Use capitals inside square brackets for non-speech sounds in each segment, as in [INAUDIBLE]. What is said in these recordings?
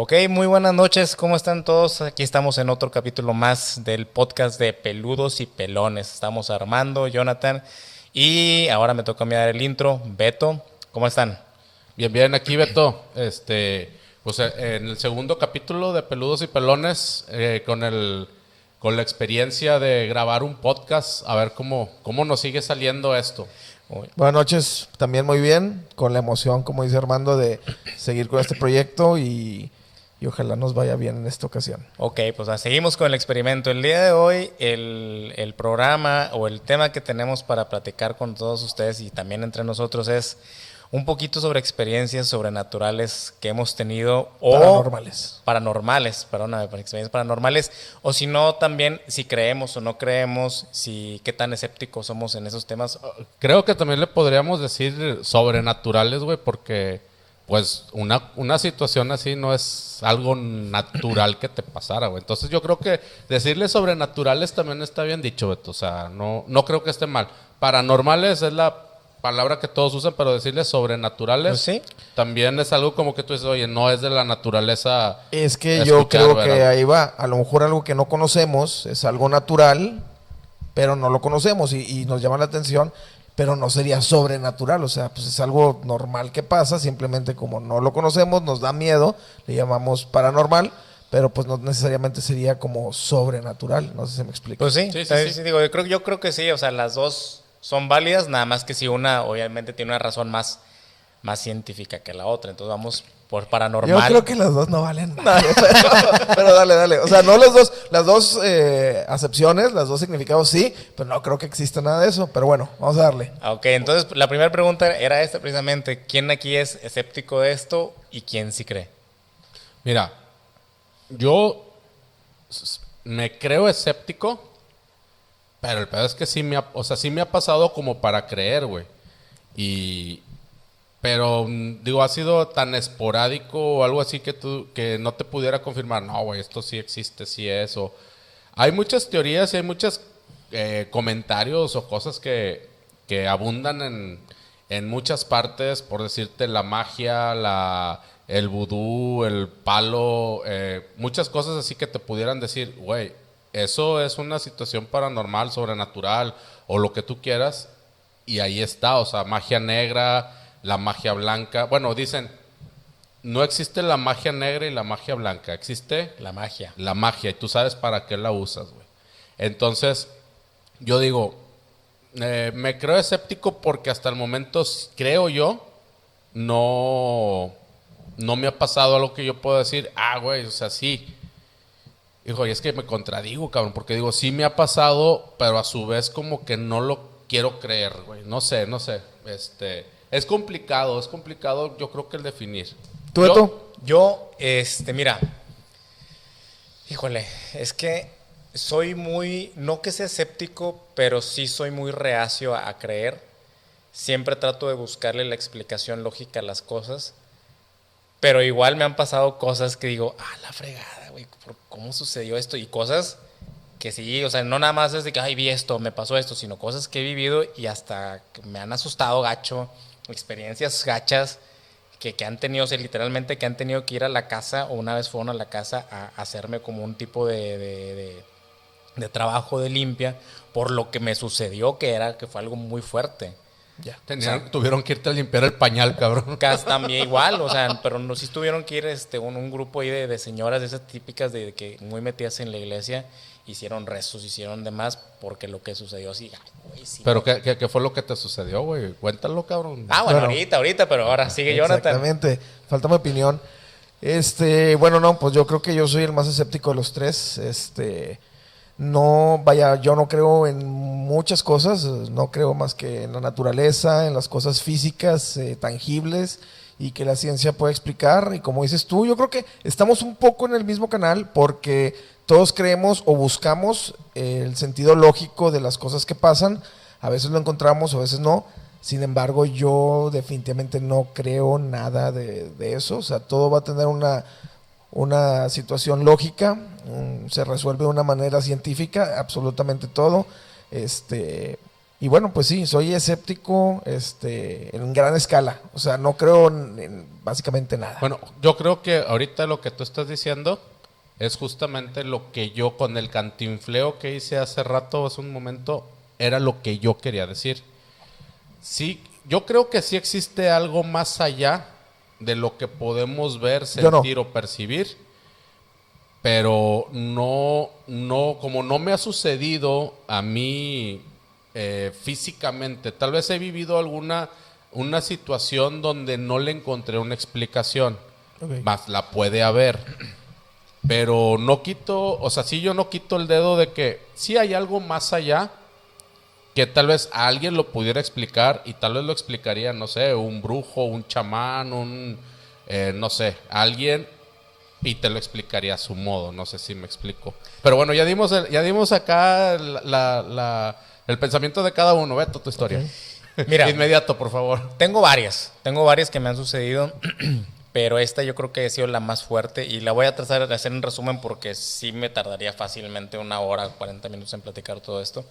Ok, muy buenas noches, ¿cómo están todos? Aquí estamos en otro capítulo más del podcast de Peludos y Pelones. Estamos Armando, Jonathan y ahora me toca a mí dar el intro. Beto, ¿cómo están? Bien, bien, aquí Beto. Este, pues eh, en el segundo capítulo de Peludos y Pelones, eh, con el con la experiencia de grabar un podcast, a ver cómo, cómo nos sigue saliendo esto. Buenas noches, también muy bien, con la emoción, como dice Armando, de seguir con este proyecto y, y ojalá nos vaya bien en esta ocasión. Ok, pues ah, seguimos con el experimento. El día de hoy, el, el programa o el tema que tenemos para platicar con todos ustedes y también entre nosotros es un poquito sobre experiencias sobrenaturales que hemos tenido o Paranormales. paranormales, perdóname, para experiencias paranormales o si no también si creemos o no creemos, si qué tan escépticos somos en esos temas. Creo que también le podríamos decir sobrenaturales, güey, porque pues una, una situación así no es algo natural que te pasara, güey. Entonces yo creo que decirle sobrenaturales también está bien dicho, Beto. O sea, no, no creo que esté mal. Paranormales es la palabra que todos usan, pero decirle sobrenaturales Pues sí. también es algo como que tú dices, oye, no es de la naturaleza. Es que yo creo que ahí va, a lo mejor algo que no conocemos es algo natural, pero no lo conocemos y, y nos llama la atención, pero no sería sobrenatural, o sea, pues es algo normal que pasa, simplemente como no lo conocemos, nos da miedo, le llamamos paranormal, pero pues no necesariamente sería como sobrenatural, no sé si me explico. Pues sí, Sí, sí, sí, sí. digo, yo creo, yo creo que sí, o sea, las dos son válidas, nada más que si una obviamente tiene una razón más, más científica que la otra, entonces vamos por paranormal. Yo creo que las dos no valen nada. [LAUGHS] Pero, pero dale, dale. O sea, no las dos, las dos eh, acepciones, las dos significados sí, pero no creo que exista nada de eso. Pero bueno, vamos a darle. Ah, Ok, entonces la primera pregunta era esta precisamente, ¿quién aquí es escéptico de esto y quién sí cree? Mira, yo me creo escéptico, pero el pedo es que sí me ha, o sea, sí me ha pasado como para creer, güey. Y pero mm, digo, ha sido tan esporádico o algo así que tú que no te pudiera confirmar, no, güey, esto sí existe, sí es o hay muchas teorías y hay muchos comentarios o cosas que, que abundan en, en muchas partes, por decirte la magia, la, el vudú, el palo, eh, muchas cosas así que te pudieran decir, güey, eso es una situación paranormal, sobrenatural o lo que tú quieras. Y ahí está, o sea, magia negra, la magia blanca. Bueno, dicen, no existe la magia negra y la magia blanca, existe La magia. la magia y tú sabes para qué la usas, güey. Entonces, yo digo, eh, me creo escéptico porque hasta el momento, creo yo, no, no me ha pasado algo que yo pueda decir, ah, güey, o sea, sí. Hijo, y es que me contradigo, cabrón, porque digo, sí me ha pasado, pero a su vez como que no lo quiero creer, güey. No sé, no sé. Este, es complicado, es complicado, yo creo que el definir. ¿Tú, Yo- Beto? Yo, este, mira, híjole, es que soy muy, no que sea escéptico, pero sí soy muy reacio a, a creer. Siempre trato de buscarle la explicación lógica a las cosas, pero igual me han pasado cosas que digo, ah, la fregada, güey, ¿por ¿cómo sucedió esto? Y cosas que sí, o sea, no nada más es de que, ay, vi esto, me pasó esto, sino cosas que he vivido y hasta me han asustado gacho, experiencias gachas que, que han tenido, o sea, literalmente que han tenido que ir a la casa o una vez fueron a la casa a, a hacerme como un tipo de, de- de- de trabajo de limpia por lo que me sucedió, que era que fue algo muy fuerte. Ya. Tenían- tuvieron que irte a limpiar el pañal, cabrón. También igual, o sea, pero no, sí tuvieron que ir este, un, un grupo ahí de, de señoras de esas típicas de que muy metidas en la iglesia, hicieron rezos, hicieron demás, porque lo que sucedió sí, ay, güey, sí. Pero ¿qué, qué, qué fue lo que te sucedió, güey? Cuéntalo, cabrón. Ah, bueno, Bueno. ahorita, ahorita, pero ahora sigue Jonathan. Exactamente. Falta mi opinión. Este, bueno, no, pues yo creo que yo soy el más escéptico de los tres. Este, no, vaya, yo no creo en muchas cosas, no creo más que en la naturaleza, en las cosas físicas, eh, tangibles y que la ciencia puede explicar. Y como dices tú, yo creo que estamos un poco en el mismo canal porque todos creemos o buscamos eh, el sentido lógico de las cosas que pasan. A veces lo encontramos, a veces no. Sin embargo, yo definitivamente no creo nada de, eso. O sea, todo va a tener una, una situación lógica, se resuelve de una manera científica, absolutamente todo. Este, Y bueno, pues sí, soy escéptico este, en gran escala. O sea, no creo en, en básicamente nada. Bueno, yo creo que ahorita lo que tú estás diciendo es justamente lo que yo con el cantinfleo que hice hace rato, hace un momento, era lo que yo quería decir. Sí, yo creo que sí existe algo más allá de lo que podemos ver, no. sentir o percibir, pero no, no, como no me ha sucedido a mí eh, físicamente, tal vez he vivido alguna una situación donde no le encontré una explicación, más la puede haber. Pero no quito, o sea, sí yo no quito el dedo de que sí hay algo más allá que tal vez alguien lo pudiera explicar y tal vez lo explicaría, no sé, un brujo, un chamán, un, eh, no sé, alguien y te lo explicaría a su modo, no sé si me explico. Pero bueno, ya dimos, el- ya dimos acá la- la- la- el pensamiento de cada uno, Beto, tu historia. Mira. [LAUGHS] Inmediato, por favor. Tengo varias, tengo varias que me han sucedido, [CLEARS THROAT] pero esta yo creo que ha sido la más fuerte y la voy a tratar de hacer en resumen porque sí me tardaría fácilmente una hora, 40 minutos en platicar todo esto.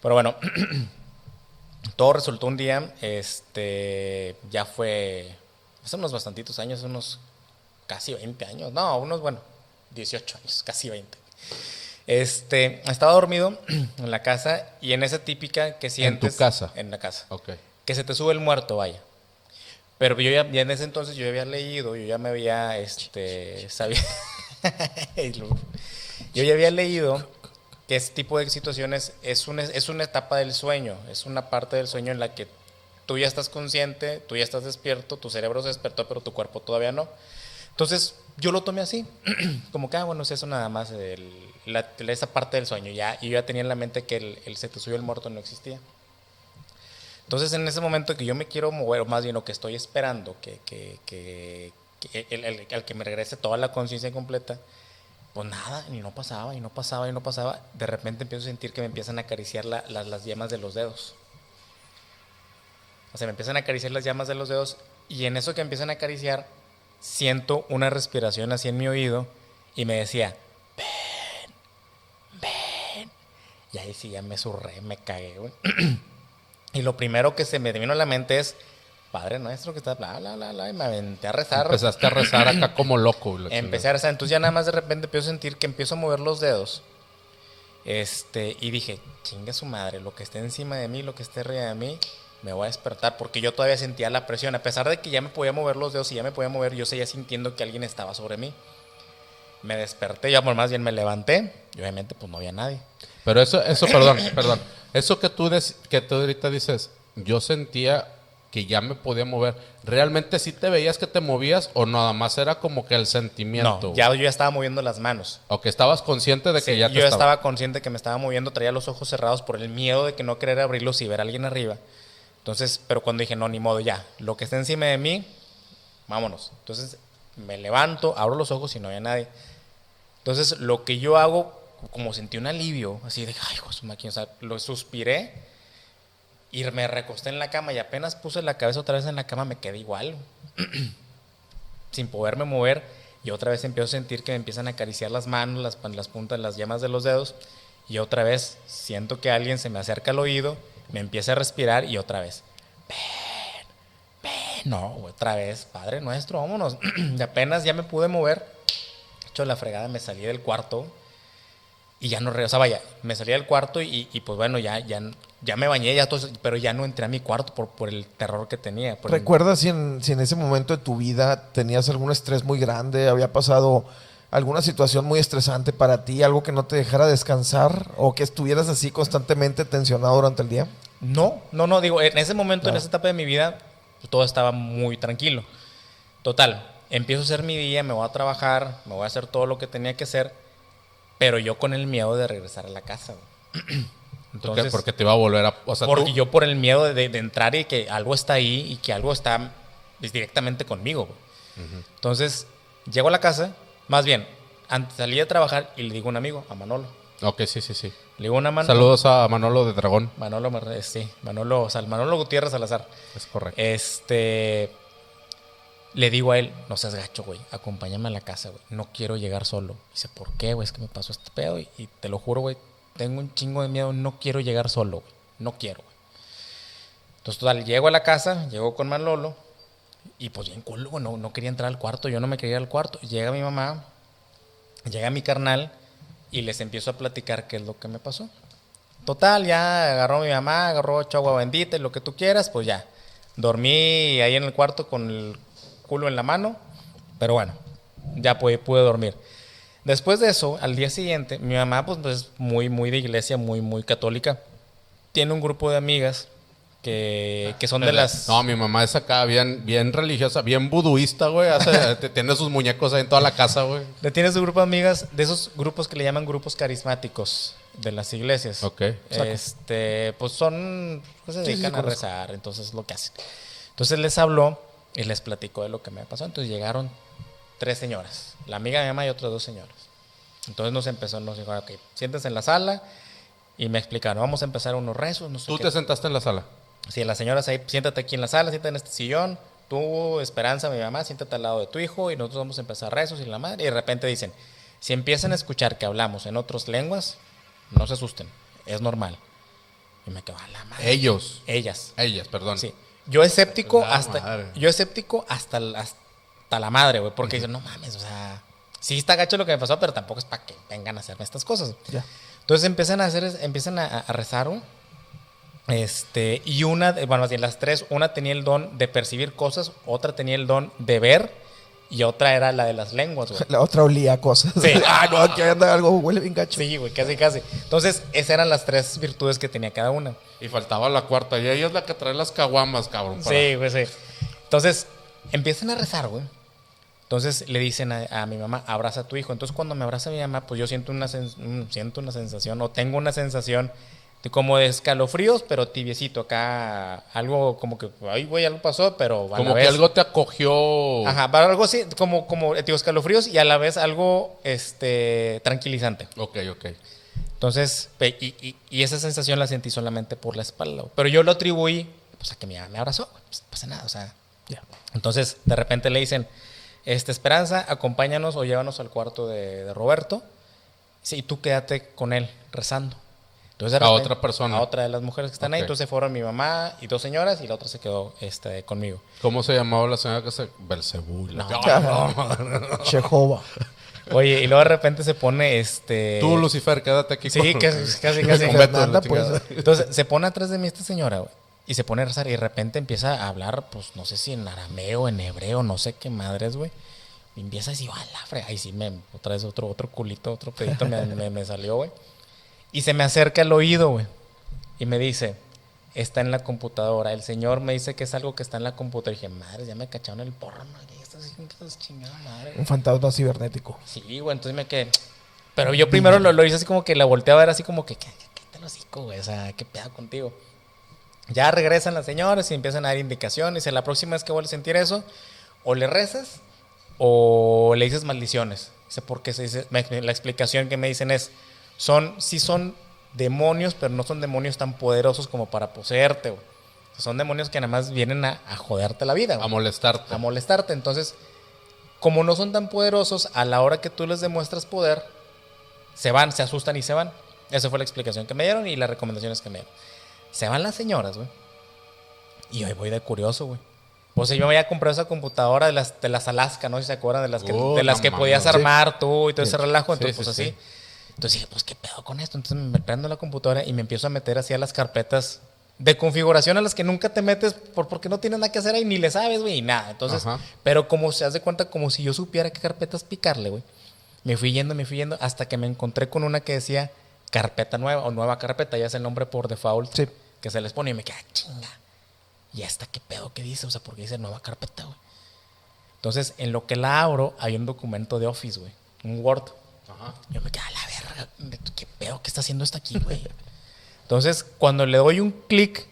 Pero bueno, [CLEARS THROAT] todo resultó un día, este, ya fue hace unos bastantitos años, unos casi 20 años, no, unos, bueno, 18 años, casi 20. Este, estaba dormido [CLEARS THROAT] en la casa y en esa típica que sientes... casa? En la casa Ok. que se te sube el muerto, vaya. Pero yo ya, en ese entonces yo había leído, yo ya me había, este, sabía, [LAUGHS] yo ya había leído que este tipo de situaciones es una, es una etapa del sueño, es una parte del sueño en la que tú ya estás consciente, tú ya estás despierto, tu cerebro se despertó, pero tu cuerpo todavía no. Entonces yo lo tomé así, [CLEARS THROAT] como que, ah, bueno, es eso nada más, el- la- esa parte del sueño. Ya, y yo ya tenía en la mente que el, el se te subió el muerto no existía. Entonces, en ese momento que yo me quiero mover, o más bien lo que estoy esperando, que, que, que, que el, el- el que me regrese toda la conciencia completa, pues nada, y no pasaba, y no pasaba, y no pasaba. De repente empiezo a sentir que me empiezan a acariciar la- las- las yemas de los dedos. O sea, me empiezan a acariciar las llamas de los dedos, y en eso que empiezan a acariciar, siento una respiración así en mi oído, y me decía, ven, ven. Y ahí sí ya me surré, me cagué, güey. [CLEARS THROAT] Y lo primero que se me vino a la mente es, Padre nuestro que está, bla, bla, bla, bla, y me aventé a rezar. Empezaste a rezar acá [CLEARS THROAT] como loco. Empecé a rezar, entonces ya nada más de repente empiezo a sentir que empiezo a mover los dedos. Este, y dije, chinga su madre, lo que esté encima de mí, lo que esté arriba de mí, me voy a despertar, porque yo todavía sentía la presión, a pesar de que ya me podía mover los dedos y ya me podía mover, yo seguía sintiendo que alguien estaba sobre mí. Me desperté, por más bien me levanté, y obviamente pues no había nadie. Pero eso, eso, perdón, [COUGHS] perdón. Eso que tú, des- que tú ahorita dices, yo sentía que ya me podía mover. ¿Realmente sí te veías que te movías o nada más era como que el sentimiento? No, ya yo ya estaba moviendo las manos. O que estabas consciente de que Sí, ya te yo estaba... estaba consciente que me estaba moviendo, traía los ojos cerrados por el miedo de que no querer abrirlos y ver a alguien arriba. Entonces, pero cuando dije, no, ni modo, ya, lo que está encima de mí, vámonos. Entonces, me levanto, abro los ojos y no había nadie. Entonces, lo que yo hago, como sentí un alivio, así de, ay, su máquina, o sea, lo suspiré y me recosté en la cama y apenas puse la cabeza otra vez en la cama, me quedé igual, [CLEARS THROAT] sin poderme mover. Y otra vez empiezo a sentir que me empiezan a acariciar las manos, las, las puntas, las yemas de los dedos. Y otra vez siento que alguien se me acerca al oído, me empieza a respirar y otra vez, ven, ven, no, otra vez, Padre nuestro, vámonos. [CLEARS THROAT] y apenas ya me pude mover, hecho la fregada, me salí del cuarto y ya no, re- o sea, vaya, me salí del cuarto y, y, pues bueno, ya, ya, ya me bañé, ya todo pero ya no entré a mi cuarto por, por el terror que tenía. el- ¿Recuerdas si en, si en ese momento de tu vida tenías algún estrés muy grande? ¿Había pasado alguna situación muy estresante para ti? ¿Algo que no te dejara descansar? ¿O que estuvieras así constantemente tensionado durante el día? No, no, no, digo, en ese momento, en esa etapa de mi vida, todo estaba muy tranquilo. Total, empiezo a hacer mi día, me voy a trabajar, me voy a hacer todo lo que tenía que hacer, pero yo con el miedo de regresar a la casa. [CLEARS THROAT] Entonces, Porque te iba a volver a... O sea, porque tú- yo por el miedo de, de entrar y que algo está ahí y que algo está pues, directamente conmigo. güey. Entonces, llego a la casa, más bien, antes salí a trabajar y le digo a un amigo, a Manolo. Ok, sí, sí, sí. Le digo a una mano. Saludos a Manolo de Dragón. Manolo, eh, sí, Manolo, Manolo Gutiérrez Salazar. Es correcto. Este. Le digo a él, no seas gacho, güey, acompáñame a la casa, güey. No quiero llegar solo. Dice, ¿por qué, güey? Es que me pasó este pedo y, te lo juro, güey, tengo un chingo de miedo, no quiero llegar solo, güey. No quiero, güey. Entonces, total, llego a la casa, llego con Manolo y pues bien culo, no, no quería entrar al cuarto, yo no me quería ir al cuarto. Llega mi mamá, llega mi carnal y les empiezo a platicar qué es lo que me pasó. Total, ya agarró mi mamá, agarró agua bendita y lo que tú quieras, pues ya. Dormí ahí en el cuarto con el culo en la mano, pero bueno, ya pude, pude dormir. Después de eso, al día siguiente, mi mamá, pues, pues muy, muy de iglesia, muy, muy católica, tiene un grupo de amigas que, que son de las... No, mi mamá es acá bien, bien religiosa, bien buduista, güey. hace- [LAUGHS] tiene sus muñecos ahí en toda la casa, güey. Le tiene su grupo de amigas, de esos grupos que le llaman grupos carismáticos de las iglesias. Ok. Este, pues son, pues se Sí, sí, dedican sí, a rezar, entonces es lo que hacen. Entonces les habló y les platicó de lo que me pasó. Entonces llegaron tres señoras, la amiga de mi mamá y otras dos señoras. Entonces nos empezó, nos dijo, ok, siéntense en la sala y me explicaron, vamos a empezar unos rezos, no sé Tú qué. te sentaste en la sala. Sí, las señoras ahí, siéntate aquí en la sala, siéntate en este sillón. Tú, Esperanza, mi mamá, siéntate al lado de tu hijo y nosotros vamos a empezar rezos y la madre. Y de repente dicen, si empiezan a escuchar que hablamos en otras lenguas, no se asusten, es normal. Y me quedo, a la madre. Ellos. Ellas. Ellas, perdón. Sí. Yo escéptico La hasta, madre. yo escéptico hasta, hasta la madre, güey, porque dicen, no mames, o sea, sí está gacho lo que me pasó, pero tampoco es para que vengan a hacerme estas cosas. Entonces empiezan a hacer, empiezan a, a rezar, güey. Este, y una, bueno, bien las tres, una tenía el don de percibir cosas, otra tenía el don de ver, y otra era la de las lenguas, güey. La otra olía a cosas. Sí. [LAUGHS] ah, no, aquí anda algo, huele bien gacho. Sí, güey, casi, casi. Entonces, esas eran las tres virtudes que tenía cada una. Y faltaba la cuarta. Y ella es la que trae las caguamas, cabrón. para- Sí, güey, sí. Entonces, empiezan a rezar, güey. Entonces le dicen a, a mi mamá, abraza a tu hijo. Entonces cuando me abraza mi mamá, pues yo siento una, un- siento una sensación, o tengo una sensación como de escalofríos, pero tibiecito. Acá algo como que, ay, güey, algo pasó, pero a la Como que algo te acogió. Ajá, para algo así, como, como digo, escalofríos y a la vez algo este, tranquilizante. Ok, ok. Entonces, y, y- y esa sensación la sentí solamente por la espalda. Pero yo lo atribuí, pues a que mi mamá me abrazó. Pues, no pasa nada, o sea. Ya. Entonces, de repente le dicen, este, Esperanza, acompáñanos o llévanos al cuarto de, de Roberto. Sí, y tú quédate con él rezando. Entonces, A repente- otra persona. A otra de las mujeres que están ahí. Entonces fueron mi mamá y dos señoras y la otra se quedó este, conmigo. ¿Cómo se llamaba la señora que se. Belcebú. No. [LAUGHS] Chejova. Oye, y luego de repente se pone este. Tú, Lucifer, quédate aquí. Sí, con- casi, casi, casi. la pues. Entonces se pone atrás de mí esta señora, güey. Y se pone a rezar y de repente empieza a hablar, pues no sé si en arameo, en hebreo, no sé qué madres, güey. Y empieza a decir, a la frega. Ahí sí me, otra vez otro, otro culito, otro pedito me, me- me salió, güey. Y se me acerca al oído, güey. Y me dice, está en la computadora. El señor me dice que es algo que está en la computadora. Y dije, madre, ya me cacharon el porno. ¿Qué estás haciendo? ¿Qué estás chingada madre? Un fantasma cibernético. Sí, güey, entonces me quedé. Pero yo primero lo, lo hice así como que la volteé a ver así como que, ¿qué, qué, qué te lo hocico, güey? O sea, ¿qué pedo contigo? Ya regresan las señoras y empiezan a dar indicaciones. Y la próxima vez que vuelves a sentir eso, o le rezas o le dices maldiciones. Dice, porque se dice, la explicación que me dicen es, son, sí son demonios, pero no son demonios tan poderosos como para poseerte, güey. O sea, son demonios que nada más vienen a, a joderte la vida, güey A molestarte. a molestarte. Entonces, como no son tan poderosos, a la hora que tú les demuestras poder, se van, se asustan y se van. Esa fue la explicación que me dieron y las recomendaciones que me dieron. Se van las señoras, güey. Y hoy voy de curioso, güey. Sea, yo me había comprado esa computadora de las, de las Alaska, ¿no? Si se acuerdan, de las que, Oh, de las que podías Sí. armar tú y todo ese relajo. Entonces, sí, pues sí. así. Entonces dije, pues, ¿qué pedo con esto? Entonces me prendo la computadora y me empiezo a meter así a las carpetas de configuración a las que nunca te metes por, porque no tienes nada que hacer ahí, ni le sabes, güey, y nada. Entonces, Ajá. pero como se hace cuenta, como si yo supiera qué carpetas picarle, güey. Me fui yendo, me fui yendo, hasta que me encontré con una que decía carpeta nueva o nueva carpeta, ya es el nombre por default Sí. que se les pone y me queda chinga. ¿Y esta qué pedo que dice? O sea, porque dice nueva carpeta, güey. Entonces, en lo que la abro, hay un documento de Office, güey. Un Word. Ajá. Yo me quedo a la verga. ¿Qué pedo? ¿Qué está haciendo esto aquí, güey? Entonces, cuando le doy un clic,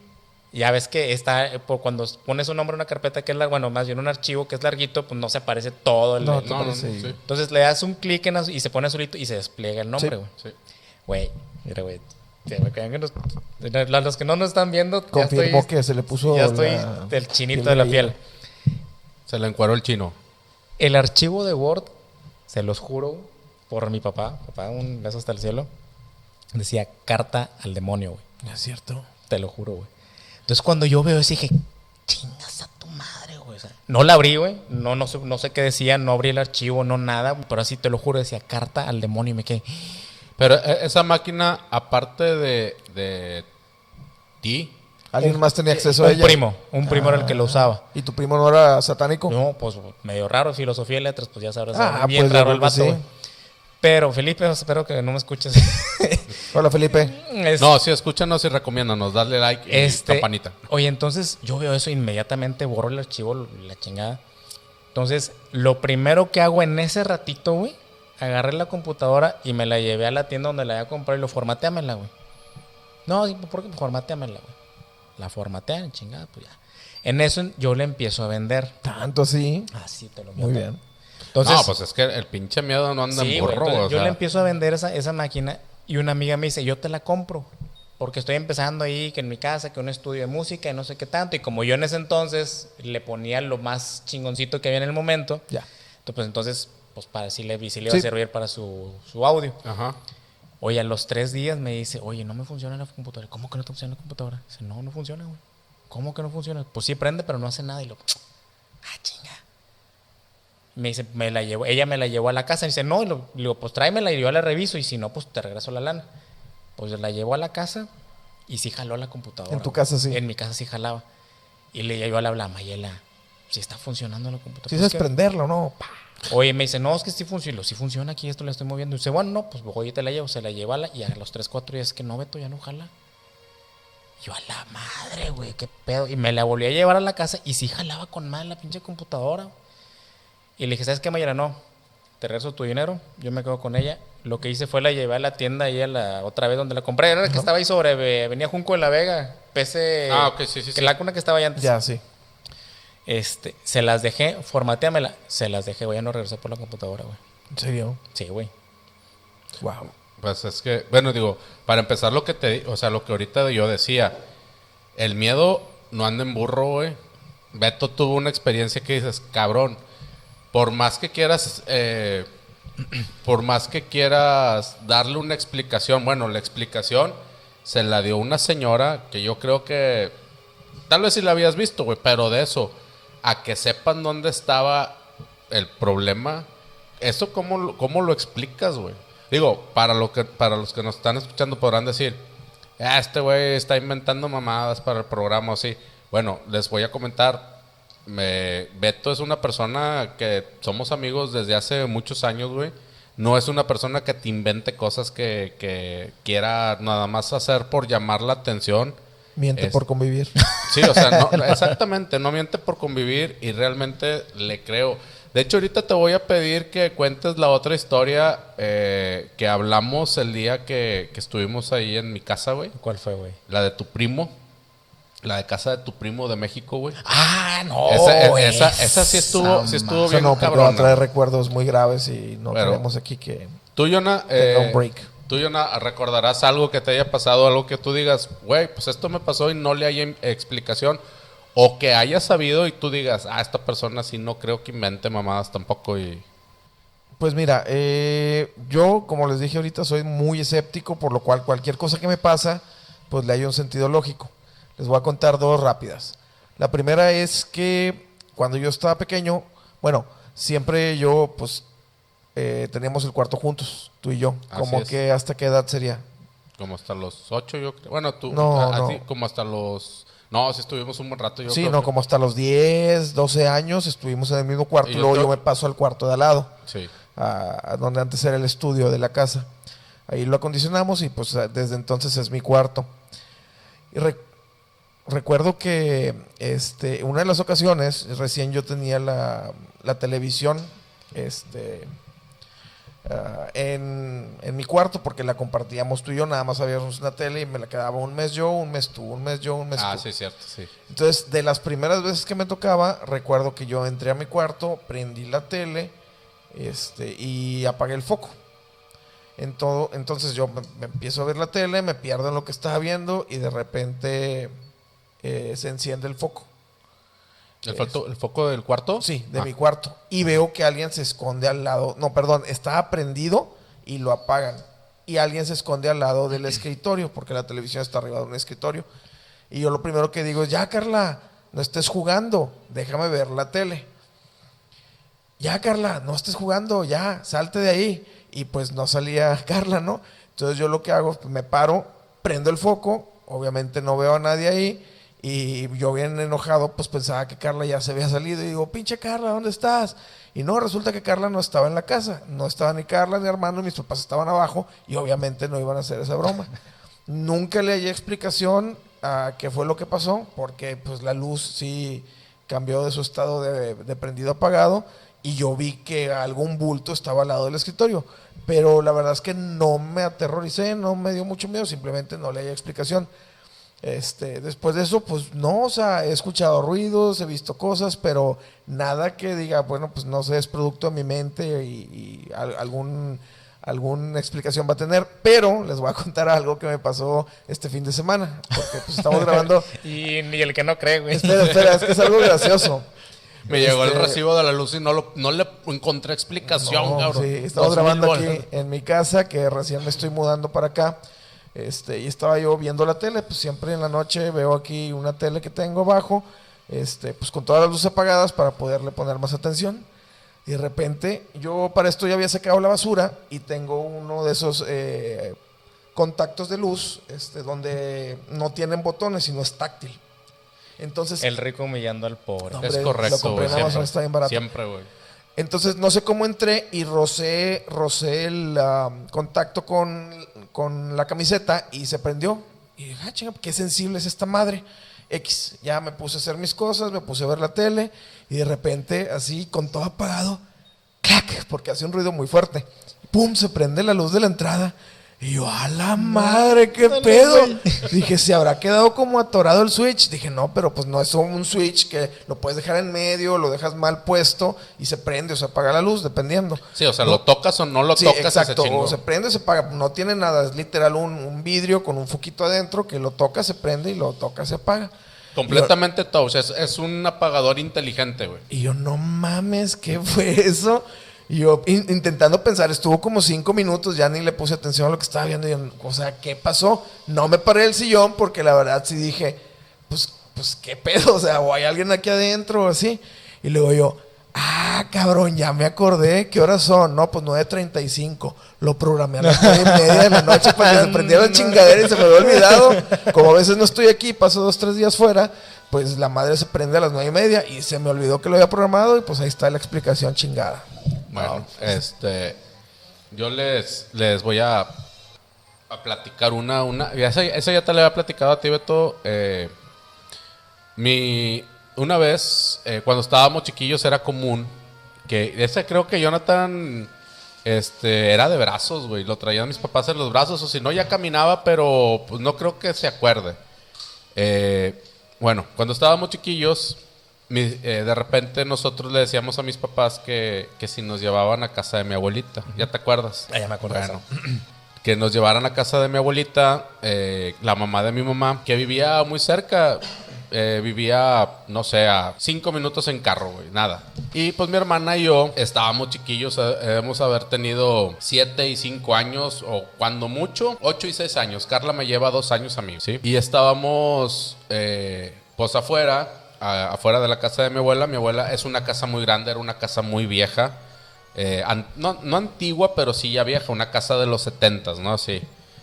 ya ves que está, por cuando pones un nombre en una carpeta que es la, bueno, más bien un archivo que es larguito, pues no se aparece todo el. No, el- te No, no, no, parece- sí. Entonces le das un clic y se pone azulito y se despliega el nombre, Sí. güey. Sí. Güey, mira, güey. los que no nos están viendo, ya Confirmó estoy, que se le puso. ya estoy del chinito piel de la piel. Se le encueró el chino. El archivo de Word, se los juro, por mi papá, papá, un beso hasta el cielo, decía carta al demonio, güey. Es cierto. Te lo juro, güey. Entonces cuando yo veo eso dije, chingas a tu madre, güey. O sea, no la abrí, güey. No, no, sé, no sé qué decía, no abrí el archivo, no nada. Pero así te lo juro, decía carta al demonio y me quedé. Pero eh, esa máquina, aparte de, de ti, ¿Alguien más tenía acceso a Un ella? primo, un primo era el que lo usaba. ¿Y tu primo no era satánico? No, pues medio raro, filosofía y letras, pues ya sabrás. Ah, bien pues, yo raro el vato, sí. Pero Felipe, espero que no me escuches. [LAUGHS] Hola, Felipe. Es- no, sí, escúchanos y recomiéndanos, darle like y este, campanita. Oye, entonces yo veo eso inmediatamente, borro el archivo, la chingada. Entonces, lo primero que hago en ese ratito, güey, agarré la computadora y me la llevé a la tienda donde la había comprado y lo formateamela, güey. No, ¿por qué? Formateamela, güey. La formatean, chingada, pues ya. En eso yo le empiezo a vender. Tanto así. Así te lo Muy bien. Entonces, no, pues es que el pinche miedo no anda Sí, en burro. entonces o yo sea, le empiezo a vender esa, esa máquina y una amiga me dice, yo te la compro. Porque estoy empezando ahí, que en mi casa, que un estudio de música y no sé qué tanto. Y como yo en ese entonces le ponía lo más chingoncito que había en el momento, Ya. entonces, pues entonces, pues para si le, si le iba a servir para su, su audio. Ajá. Oye, a los tres días me dice, oye, no me funciona la computadora. ¿Cómo que no te funciona la computadora? Dice, no, no funciona, güey. ¿Cómo que no funciona? Pues sí prende, pero no hace nada. Y lo, ah, chinga. Me dice, me la llevó, ella me la llevó a la casa. Y dice, no, y lo, le digo, pues tráemela y yo la reviso. Y si no, pues te regreso la lana. Pues la llevó a la casa y sí jaló la computadora. En tu güey. casa sí. En mi casa sí jalaba. Y le yo le hablaba, Mayela, si está funcionando la computadora. Si Pues sabes que- prenderlo, ¿no? Pa. Oye, me dice, no, es que sí funciona. Sí funciona aquí, esto le estoy moviendo. Y dice, bueno, no, pues oye, te la llevo. Se la lleva a la- y a los 3, 4 días que no, Beto, ya no jala. Yo a la madre, güey, qué pedo. Y me la volví a llevar a la casa y sí jalaba con mal la pinche computadora. Y le dije, ¿sabes qué, Mayra? No, te regreso tu dinero, yo me quedo con ella. Lo que hice fue la llevé a la tienda ahí a la otra vez donde la compré. Era la que estaba ahí sobre eh, Avenida Junco de la Vega. PC. Ah, ok, sí, sí, Que sí. la una que estaba ahí antes. Ya, sí. Este, se las dejé, formateamela. Se las dejé, güey, ya no regresé por la computadora, güey. ¿En serio? Sí, güey. Wow. Pues es que, bueno, digo, para empezar lo que te, di- o sea, lo que ahorita yo decía, el miedo no anda en burro, güey. Beto tuvo una experiencia que dices, cabrón, por más que quieras, eh, [CLEARS THROAT] por más que quieras darle una explicación, bueno, la explicación se la dio una señora que yo creo que, tal vez si la habías visto, güey, pero de eso, a que sepan dónde estaba el problema, ¿eso cómo, cómo lo explicas, güey? Digo, para, lo que, para los que nos están escuchando podrán decir, "Ah, este güey está inventando mamadas para el programa así. Bueno, les voy a comentar. Me, Beto es una persona que somos amigos desde hace muchos años, güey. No es una persona que te invente cosas que, que quiera nada más hacer por llamar la atención. Miente Es- por convivir. [LAUGHS] Sí, o sea, no, [LAUGHS] exactamente, no miente por convivir y realmente le creo. De hecho, ahorita te voy a pedir que cuentes la otra historia eh, que hablamos el día que, que estuvimos ahí en mi casa, güey. ¿Cuál fue, güey? La de tu primo. La de casa de tu primo de México, güey. Ah, no. esa, esa, esa sí estuvo, sí estuvo bien no, porque va a traer recuerdos muy graves y no Pero- queremos aquí que Tú, Yona, eh, un break. tú, Yona, recordarás algo que te haya pasado, algo que tú digas, güey, pues esto me pasó y no le haya explicación. O que hayas sabido y tú digas, ah, esta persona sí no creo que invente mamadas tampoco y... Pues mira, eh, yo, como les dije ahorita, soy muy escéptico, por lo cual cualquier cosa que me pasa, pues le hay un sentido lógico. Les voy a contar dos rápidas. La primera es que cuando yo estaba pequeño, bueno, siempre yo, pues, eh, teníamos el cuarto juntos, tú y yo. Así Como es. que hasta qué edad sería. Como hasta los ocho, yo creo. Bueno, tú, No, a- no. como hasta los... No, sí estuvimos un buen rato. Yo sí, creo no, que- como hasta los 10, 12 años estuvimos en el mismo cuarto Y yo luego creo- yo me paso al cuarto de al lado. Sí. a, a donde antes era el estudio de la casa. Ahí lo acondicionamos y pues desde entonces es mi cuarto. Y re- recuerdo que este, una de las ocasiones, recién yo tenía la, la televisión este, ah, en, en mi cuarto porque la compartíamos tú y yo, nada más habíamos una tele y me la quedaba un mes yo, un mes tú, un mes yo, un mes Ah, tú. sí, cierto, sí. Entonces, de las primeras veces que me tocaba, recuerdo que yo entré a mi cuarto, prendí la tele este, y apagué el foco. En todo, entonces yo me, me empiezo a ver la tele, me pierdo en lo que estaba viendo y de repente eh, se enciende el foco. ¿El, foco del cuarto? Sí, de Ah, mi cuarto. Y veo que alguien se esconde al lado. No, perdón, estaba prendido y lo apagan. Y alguien se esconde al lado del escritorio, porque la televisión está arriba de un escritorio. Y yo lo primero que digo es, ya Carla, no estés jugando, déjame ver la tele. Ya Carla, no estés jugando, ya, salte de ahí. Y pues no salía [LAUGHS] Carla, ¿no? Entonces yo lo que hago, me paro, prendo el foco, obviamente no veo a nadie ahí. Y yo bien enojado, pues pensaba que Carla ya se había salido. Y digo, pinche Carla, ¿dónde estás? Y no, resulta que Carla no estaba en la casa. No estaba ni Carla ni hermano, mis papás estaban abajo y obviamente no iban a hacer esa broma. [LAUGHS] Nunca le hallé explicación a qué fue lo que pasó, porque pues la luz sí cambió de su estado de, de prendido apagado y yo vi que algún bulto estaba al lado del escritorio. Pero la verdad es que no me aterroricé, no me dio mucho miedo, simplemente no le hallé explicación. Este, después de eso, pues no, o sea, he escuchado ruidos, he visto cosas, pero nada que diga, bueno, pues no sé, es producto de mi mente y, y al- algún, alguna explicación va a tener. Pero les voy a [LAUGHS] contar algo que me pasó este fin de semana, porque pues estamos grabando. [LAUGHS] Y ni el que no cree, güey. espera, espera, es que es algo gracioso. Me llegó el Este, recibo de la luz y no, lo, no le encontré explicación, No, cabrón. Sí, estamos grabando aquí en mi casa, que recién me estoy mudando para acá. Este, y estaba yo viendo la tele, pues siempre en la noche veo aquí una tele que tengo abajo, este, pues con todas las luces apagadas para poderle poner más atención. Y de repente, yo para esto ya había sacado la basura y tengo uno de esos eh, contactos de luz, este, donde no tienen botones, sino es táctil. Entonces, El rico humillando al pobre. Es correcto, lo compré güey. en Amazon, Siempre, está bien barato. Siempre, güey. Entonces no sé cómo entré y rocé, rocé el ah, contacto con, con la camiseta y se prendió. Y dije, ah, chinga, qué sensible es esta madre. X, ya me puse a hacer mis cosas, me puse a ver la tele y de repente, así, con todo apagado, clac, porque hace un ruido muy fuerte. Pum, se prende la luz de la entrada. Y yo, a la madre, qué pedo. Dije, se habrá quedado como atorado el switch. Dije, no, pero pues no es un switch que lo puedes dejar en medio, lo dejas mal puesto y se prende o se apaga la luz, dependiendo. Sí, o sea, No. lo tocas o no lo Sí, tocas exacto. chingo. O se prende o se apaga. No tiene nada. Es literal un, un vidrio con un foquito adentro que lo toca, se prende y lo toca, se apaga. Completamente touch. Es, es un apagador inteligente, güey. Y yo, no mames, ¿qué fue eso? Y yo in- intentando pensar, estuvo como cinco minutos, ya ni le puse atención a lo que estaba viendo. Y yo, o sea, ¿qué pasó? No me paré del sillón porque la verdad sí dije, pues, pues, ¿qué pedo? [LAUGHS] O sea, o hay alguien aquí adentro o así. Y luego yo, ah, cabrón, ya me acordé, ¿qué horas son? No, pues 9.35. Lo programé a las nueve y media de la noche para que se [LAUGHS] prendiera la chingadera y se me había olvidado. Como a veces no estoy aquí, paso dos, tres días fuera, pues la madre se prende a las nueve y media y se me olvidó que lo había programado y pues ahí está la explicación chingada. Bueno, este. Yo les, les voy a, a platicar una. una esa, esa ya te la había platicado a ti, Beto. eh, mi, una vez, eh, cuando estábamos chiquillos, era común que. Ese creo que Jonathan. Este, era de brazos, güey. Lo traían mis papás en los brazos, o si no, ya caminaba, pero pues no creo que se acuerde. Eh, bueno, cuando estábamos chiquillos, mi- eh, de repente nosotros le decíamos a mis papás que, que si nos llevaban a casa de mi abuelita. ¿Ya te acuerdas? Ah, ya me acuerdo Bueno, [CLEARS THROAT] que nos llevaran a casa de mi abuelita, eh, la mamá de mi mamá, que vivía muy cerca. eh, vivía, no sé, a cinco minutos en carro, güey, nada. Y pues mi hermana y yo estábamos chiquillos, debemos haber tenido siete y cinco años, o cuando mucho, ocho y seis años. Carla me lleva dos años a mí, ¿sí? Y estábamos, eh, pues afuera, a- afuera de la casa de mi abuela. Mi abuela es una casa muy grande, era una casa muy vieja. Eh, an- no, no antigua, pero sí ya vieja, una casa de los 70, ¿no? Así.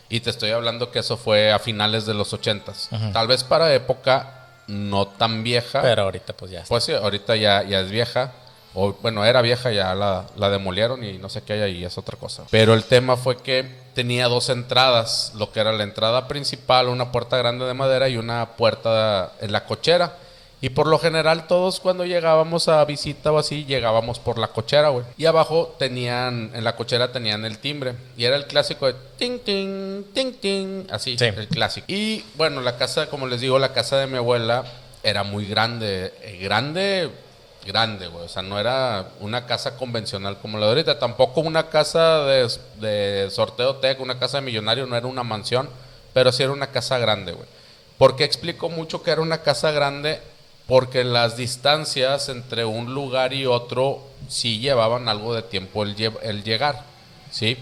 Y te estoy hablando que eso fue a finales de los 80s. Tal vez para época no tan vieja. Pero ahorita pues ya está. Pues sí, ahorita ya, ya es vieja. O, bueno, era vieja, ya la, la demolieron y no sé qué hay ahí, es otra cosa. Pero el tema fue que tenía dos entradas, lo que era la entrada principal, una puerta grande de madera y una puerta en la cochera. Y por lo general todos cuando llegábamos a visita o así, llegábamos por la cochera, güey. Y abajo tenían, en la cochera tenían el timbre. Y era el clásico de ting, ting, ting, ting, así, Sí. el clásico. Y bueno, la casa, como les digo, la casa de mi abuela era muy grande. eh, grande, grande, güey. O sea, no era una casa convencional como la de ahorita. Tampoco una casa de, de sorteo tech, una casa de millonario, no era una mansión. Pero sí era una casa grande, güey. ¿Por qué explico mucho que era una casa grande? Porque las distancias entre un lugar y otro sí llevaban algo de tiempo el, lle- el llegar, ¿sí?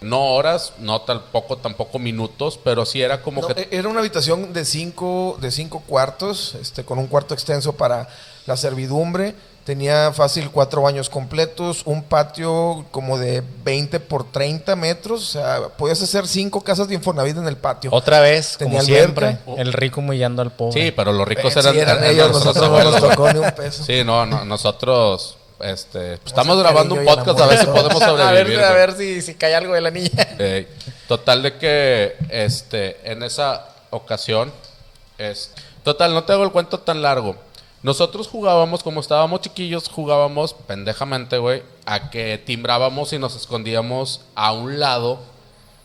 No horas, no tampoco, tampoco minutos, pero sí era como No, que... e- Era una habitación de cinco, de cinco cuartos, este, con un cuarto extenso para la servidumbre. Tenía fácil cuatro baños completos, un patio como de 20 por 30 metros. O sea, podías hacer cinco casas de Infonavit en el patio. Otra vez, como Tenía siempre, alberca. el rico humillando al pobre. Sí, pero los ricos Eh, eran, sí, eran eran ellos, nosotros no nos tocó ni un peso. Sí, no, no, nosotros, este, pues, estamos grabando un podcast a ver si podemos [LAUGHS] a sobrevivir. ver, a ver si, si cae algo de la niña. [LAUGHS] Eh, total de que, este, en esa ocasión, es, total, no te hago el cuento tan largo. Nosotros jugábamos, como estábamos chiquillos, jugábamos pendejamente, güey, a que timbrábamos y nos escondíamos a un lado,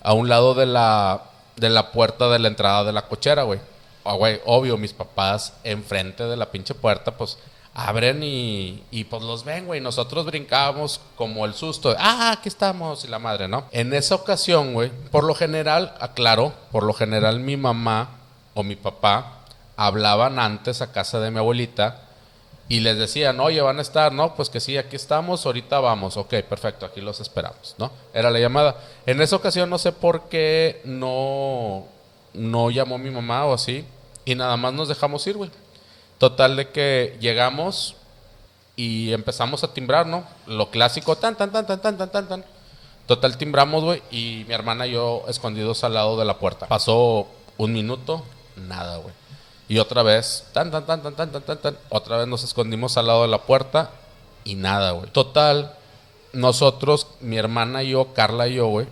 a un lado de la, de la puerta de la entrada de la cochera, güey. Ah, güey, obvio, mis papás enfrente de la pinche puerta, pues abren y, y pues los ven, güey. Nosotros brincábamos como el susto. de, ah, aquí estamos y la madre, ¿no? En esa ocasión, güey, por lo general, aclaro, por lo general mi mamá o mi papá hablaban antes a casa de mi abuelita y les decían, oye, van a estar, ¿no? Pues que sí, aquí estamos, ahorita vamos. Ok, perfecto, aquí los esperamos, ¿no? Era la llamada. En esa ocasión no sé por qué no, no llamó mi mamá o así y nada más nos dejamos ir, güey. Total de que llegamos y empezamos a timbrar, ¿no? Lo clásico, tan, tan, tan, tan, tan, tan, tan, tan. Total timbramos, güey, y mi hermana y yo escondidos al lado de la puerta. Pasó un minuto, nada, güey. Y otra vez, tan, tan, tan, tan, tan, tan, tan, tan. Otra vez nos escondimos al lado de la puerta y nada, güey. Total, nosotros, mi hermana y yo, Carla y yo, güey,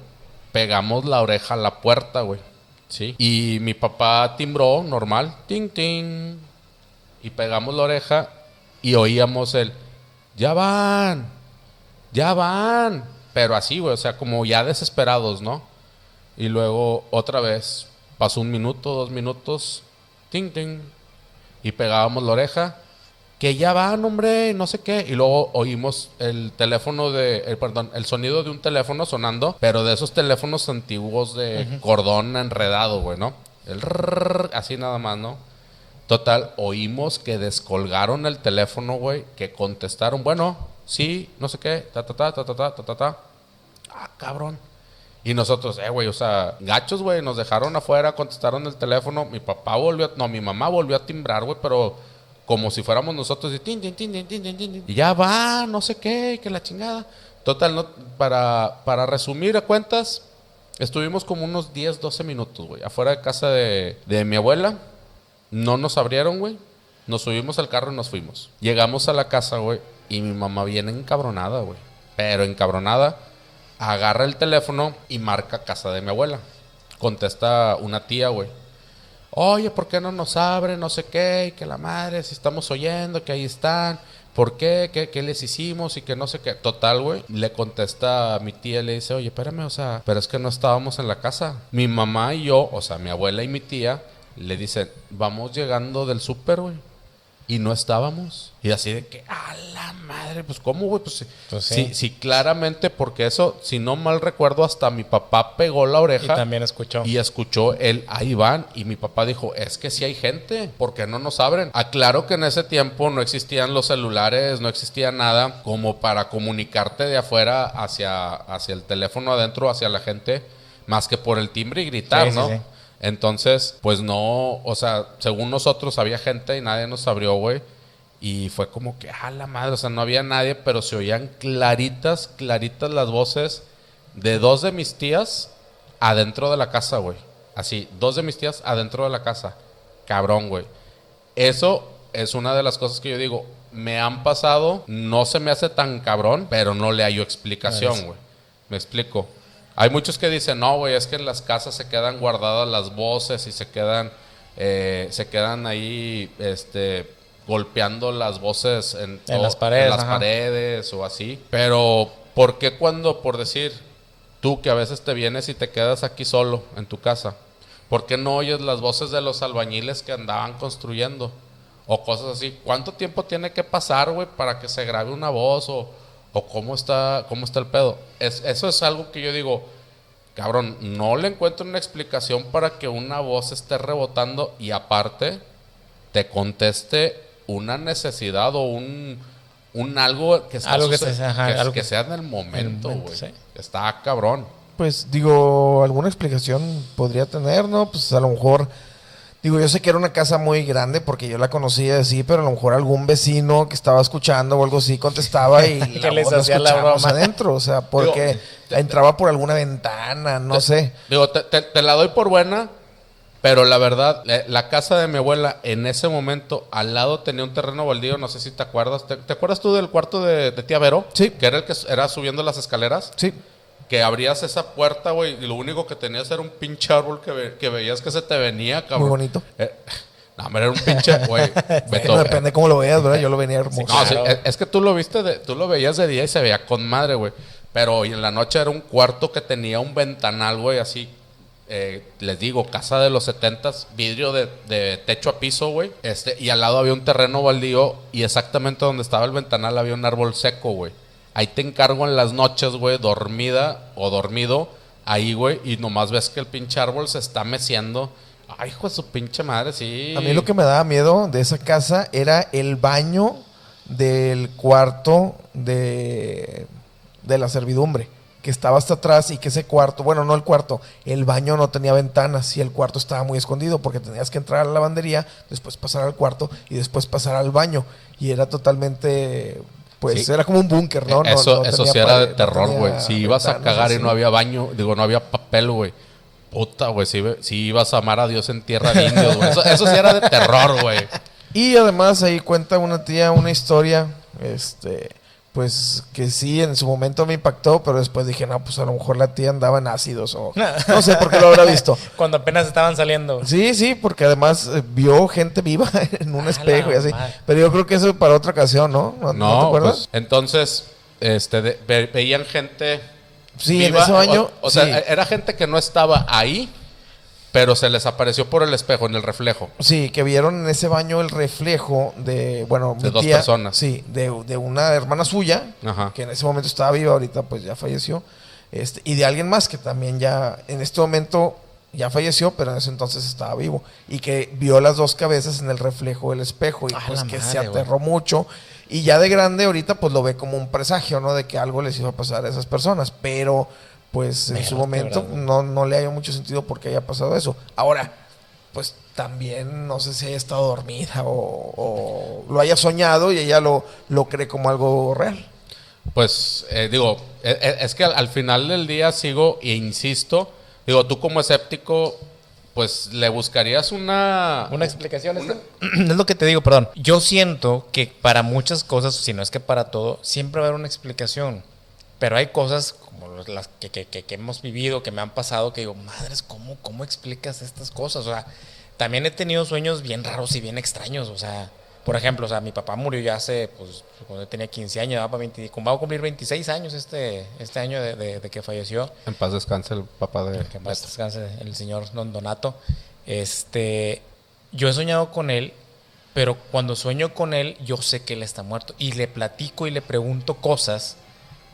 pegamos la oreja a la puerta, güey. Sí. Y mi papá timbró, normal, ting, ting. Y pegamos la oreja y oíamos el, ya van, ya van. Pero así, güey, o sea, como ya desesperados, ¿no? Y luego otra vez, pasó un minuto, dos minutos, ting, ting. Y pegábamos la oreja, que ya van, hombre, no sé qué. Y luego oímos el teléfono de, el, perdón, el sonido de un teléfono sonando, pero de esos teléfonos antiguos de cordón enredado, güey, ¿no? El rrrr, así nada más, ¿no? Total, oímos que descolgaron el teléfono, güey, que contestaron, bueno, sí, no sé qué, ta, ta, ta, ta, ta, ta, ta, ta. Ah, cabrón. Y nosotros, eh, güey, o sea, gachos, güey, nos dejaron afuera, contestaron el teléfono. Mi papá volvió, no, mi mamá volvió a timbrar, güey, pero como si fuéramos nosotros. Y, tin, tin, tin. Y ya va, no sé qué, que la chingada. Total, no, para, para resumir a cuentas, estuvimos como unos 10, 12 minutos, güey, afuera de casa de, de mi abuela. No nos abrieron, güey. Nos subimos al carro y nos fuimos. Llegamos a la casa, güey, y mi mamá viene encabronada, güey. Pero encabronada agarra el teléfono y marca casa de mi abuela. Contesta una tía, güey. Oye, ¿por qué no nos abre? No sé qué, y que la madre, si estamos oyendo, que ahí están. ¿Por qué? ¿Qué, qué les hicimos? Y que no sé qué. Total, güey. Le contesta a mi tía le dice, oye, espérame, o sea, pero es que no estábamos en la casa. Mi mamá y yo, o sea, mi abuela y mi tía, le dicen, vamos llegando del súper, güey. Y no estábamos. Y así de que, a la madre, pues ¿cómo, güey? Pues, sí, Pues sí. sí, sí, claramente, porque eso, si no mal recuerdo, hasta mi papá pegó la Y oreja. también escuchó. Y escuchó el ahí van y mi papá dijo, es que sí hay gente, ¿por qué no nos abren? Aclaro que en ese tiempo no existían los celulares, no existía nada como para comunicarte de afuera hacia, hacia el teléfono adentro, hacia la gente, más que por el timbre y gritar, sí, ¿no? sí. Entonces, pues no, o sea, según nosotros había gente y nadie nos abrió, güey. Y fue como que, ah, la madre, o sea, no había nadie, pero se oían claritas, claritas las voces de dos de mis tías adentro de la casa, güey. Así, dos de mis tías adentro de la casa. Cabrón, güey. Eso es una de las cosas que yo digo, me han pasado, no se me hace tan cabrón, pero no le hallo explicación, güey. Me explico. Hay muchos que dicen, no, güey, es que en las casas se quedan guardadas las voces y se quedan, eh, se quedan ahí, este, golpeando las voces en, las paredes, en las paredes o así. Pero, ¿por qué cuando, por decir, tú que a veces te vienes y te quedas aquí solo en tu casa, ¿por qué no oyes las voces de los albañiles que andaban construyendo? O cosas así. ¿Cuánto tiempo tiene que pasar, güey, para que se grabe una voz o, o cómo, está, cómo está el pedo? Es, eso es algo que yo digo, cabrón, no le encuentro una explicación para que una voz esté rebotando y aparte te conteste una necesidad o un, un algo que, está Algo que suce- se- ajá, que- algo que que- sea en el momento, momento, güey. sí. Está cabrón. pues digo, alguna explicación podría tener, ¿no? Pues a lo mejor, digo, yo sé que era una casa muy grande porque yo la conocía así, pero a lo mejor algún vecino que estaba escuchando o algo así contestaba y [LAUGHS] Que les hacía la broma. adentro, o sea, porque entraba por alguna ventana, no sé. Digo, te, la doy por buena, pero la verdad, la, la casa de mi abuela en ese momento al lado tenía un terreno baldío, no sé si te acuerdas. ¿Te, acuerdas tú del cuarto de, de tía Vero? Sí. Que era el que era subiendo las escaleras. Sí, Que abrías esa puerta, güey, y lo único que tenías era un pinche árbol que, ve- que veías que se te venía, cabrón. Muy bonito. Eh, no, hombre, era un pinche, [LAUGHS] güey. Beto, no depende cómo lo veas, ¿verdad? Yo lo venía hermoso. no, Claro. es, es que tú lo viste, de- tú lo veías de día y se veía con madre, güey. Pero hoy en la noche era un cuarto que tenía un ventanal, güey, así. eh, les digo, casa de los setentas, vidrio de, de techo a piso, güey. Este, y al lado había un terreno baldío y exactamente donde estaba el ventanal había un árbol seco, güey. Ahí te encargo en las noches, güey, dormida o dormido, ahí, güey, y nomás ves que el pinche árbol se está meciendo. Ay, hijo de su pinche madre, sí. A mí lo que me daba miedo de esa casa era el baño del cuarto de, de la servidumbre, que estaba hasta atrás y que ese cuarto, bueno, no el cuarto, el baño no tenía ventanas y el cuarto estaba muy escondido porque tenías que entrar a la lavandería, después pasar al cuarto y después pasar al baño. Y era totalmente, pues Sí. era como un búnker, ¿no? No- eso no eso sí era de terror, güey. Si ibas a cagar y no había baño, digo, no había papel, güey. Puta, güey, si, si ibas a amar a Dios en tierra de indios, güey. Eso, eso sí era de terror, güey. Y además ahí cuenta una tía una historia, este, pues que sí en su momento me impactó, pero después dije, no, pues a lo mejor la tía andaba en ácidos o [LAUGHS] no sé por qué lo habrá visto. Cuando apenas estaban saliendo. Sí, sí, porque además eh, vio gente viva [LAUGHS] en un espejo y así. madre. Pero yo creo que eso para otra ocasión, ¿no? ¿No, ¿no No, te acuerdas? pues, entonces, este, de- ve- veían gente. sí, en ese baño. O, o sea, era gente que no estaba ahí, pero se les apareció por el espejo, en el reflejo. Sí, que vieron en ese baño el reflejo de, bueno, De mi dos tía, personas. Sí, de, de una hermana suya, Ajá. que en ese momento estaba viva, ahorita pues ya falleció, este, y de alguien más que también ya en este momento ya falleció, pero en ese entonces estaba vivo, y que vio las dos cabezas en el reflejo del espejo, y pues que se madre, aterró mucho, y ya de grande ahorita pues lo ve como un presagio, ¿no? De que algo les iba a pasar a esas personas, pero pues en su momento no, no le haya mucho sentido porque haya pasado eso. Ahora, pues también no sé si haya estado dormida o, o lo haya soñado y ella lo, lo cree como algo real. Pues, eh, digo, eh, eh, es que al, al final del día sigo e insisto. Digo, tú como escéptico, pues le buscarías una. Una explicación. Es, [CLEARS THROAT] es lo que te digo, perdón. Yo siento que para muchas cosas, si no es que para todo, siempre va a haber una explicación. Pero hay cosas como las que, que- hemos vivido, que me han pasado, que digo, madres, ¿cómo, ¿cómo explicas estas cosas? O sea, también he tenido sueños bien raros y bien extraños. O sea, por ejemplo, o sea, mi papá murió ya hace, pues, cuando yo tenía 15 años, va, para 20 va a cumplir 26 años este, este año de- de- de que falleció En paz descanse el papá de. en paz descanse el señor Don Donato. Este, yo he soñado con él, pero cuando sueño con él, yo sé que él está muerto. Y le platico y le pregunto cosas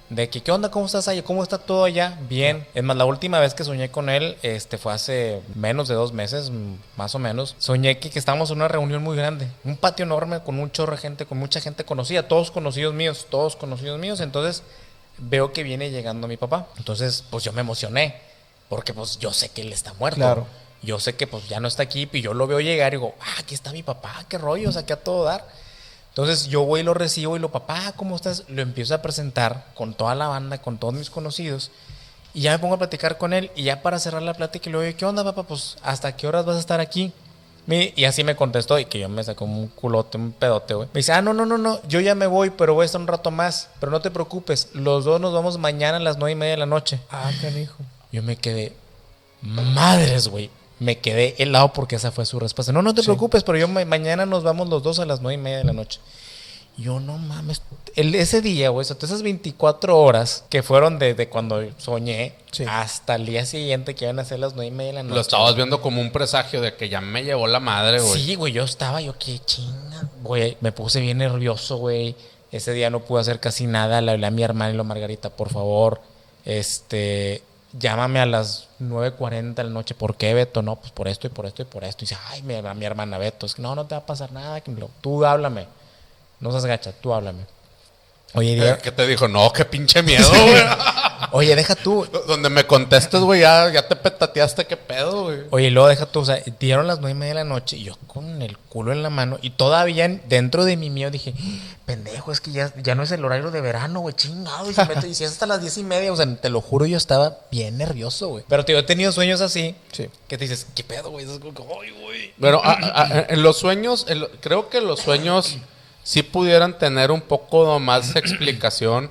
de que, ¿qué onda? ¿Cómo estás allá? ¿Cómo está todo allá? Bien. Es más, la última vez que soñé con él, este, fue hace menos de dos meses, más o menos. Soñé que, que estábamos en una reunión muy grande. Un patio enorme con un chorro de gente, con mucha gente conocida. Todos conocidos míos, todos conocidos míos. Entonces, veo que viene llegando mi papá. Entonces, pues yo me emocioné. Porque pues yo sé que él está muerto. Claro. Yo sé que pues ya no está aquí y yo lo veo llegar y digo, ah, aquí está mi papá, qué rollo, o sea, que a todo dar. Entonces yo voy y lo recibo y lo, papá, ¿cómo estás? Lo empiezo a presentar con toda la banda, con todos mis conocidos. Y ya me pongo a platicar con él y ya para cerrar la plática le digo, ¿qué onda, papá? Pues, ¿hasta qué horas vas a estar aquí? Y así me contestó y que yo me sacó un culote, un pedote, güey. Me dice, ah, no, no, no, no, yo ya me voy, pero voy a estar un rato más. Pero no te preocupes, los dos nos vamos mañana a las nueve y media de la noche. Ah, canijo. Yo me quedé, madres, güey. Me quedé helado porque esa fue su respuesta. No, no te preocupes, pero yo ma- mañana nos vamos los dos a las nueve y media de la noche. Yo no mames. El, ese día, güey, esas 24 horas que fueron desde cuando soñé Sí. hasta el día siguiente que iban a ser las nueve y media de la noche. Lo estabas viendo como un presagio de que ya me llevó la madre, güey. Sí, güey, yo estaba, yo qué chinga, güey, me puse bien nervioso, güey. Ese día no pude hacer casi nada, le hablé a mi hermana y lo Margarita, por favor, este, llámame a las 9.40 de la noche, ¿por qué, Beto? No, pues por esto y por esto y por esto. Y dice, ay, mi, mi hermana Beto, es que no, no te va a pasar nada, que lo- tú háblame. No seas gacha, tú háblame. Oye, Eh, ¿Qué te dijo? No, qué pinche miedo, [LAUGHS] güey. Oye, deja tú. Donde me contestes, güey, ya, ya te petateaste, qué pedo, güey. Oye, luego deja tú, o sea, dieron las nueve y media de la noche y yo con el culo en la mano y todavía en- dentro de mi mío dije, pendejo, es que ya, ya no es el horario de verano, güey, chingado. Y y si es hasta las diez y media, o sea, te lo juro, yo estaba bien nervioso, güey. Pero tío, he tenido sueños así Sí. que te dices, ¿qué pedo, güey? Es como que, "Ay, güey. Pero a- a- en los sueños, en lo- creo que los sueños sí pudieran tener un poco más explicación,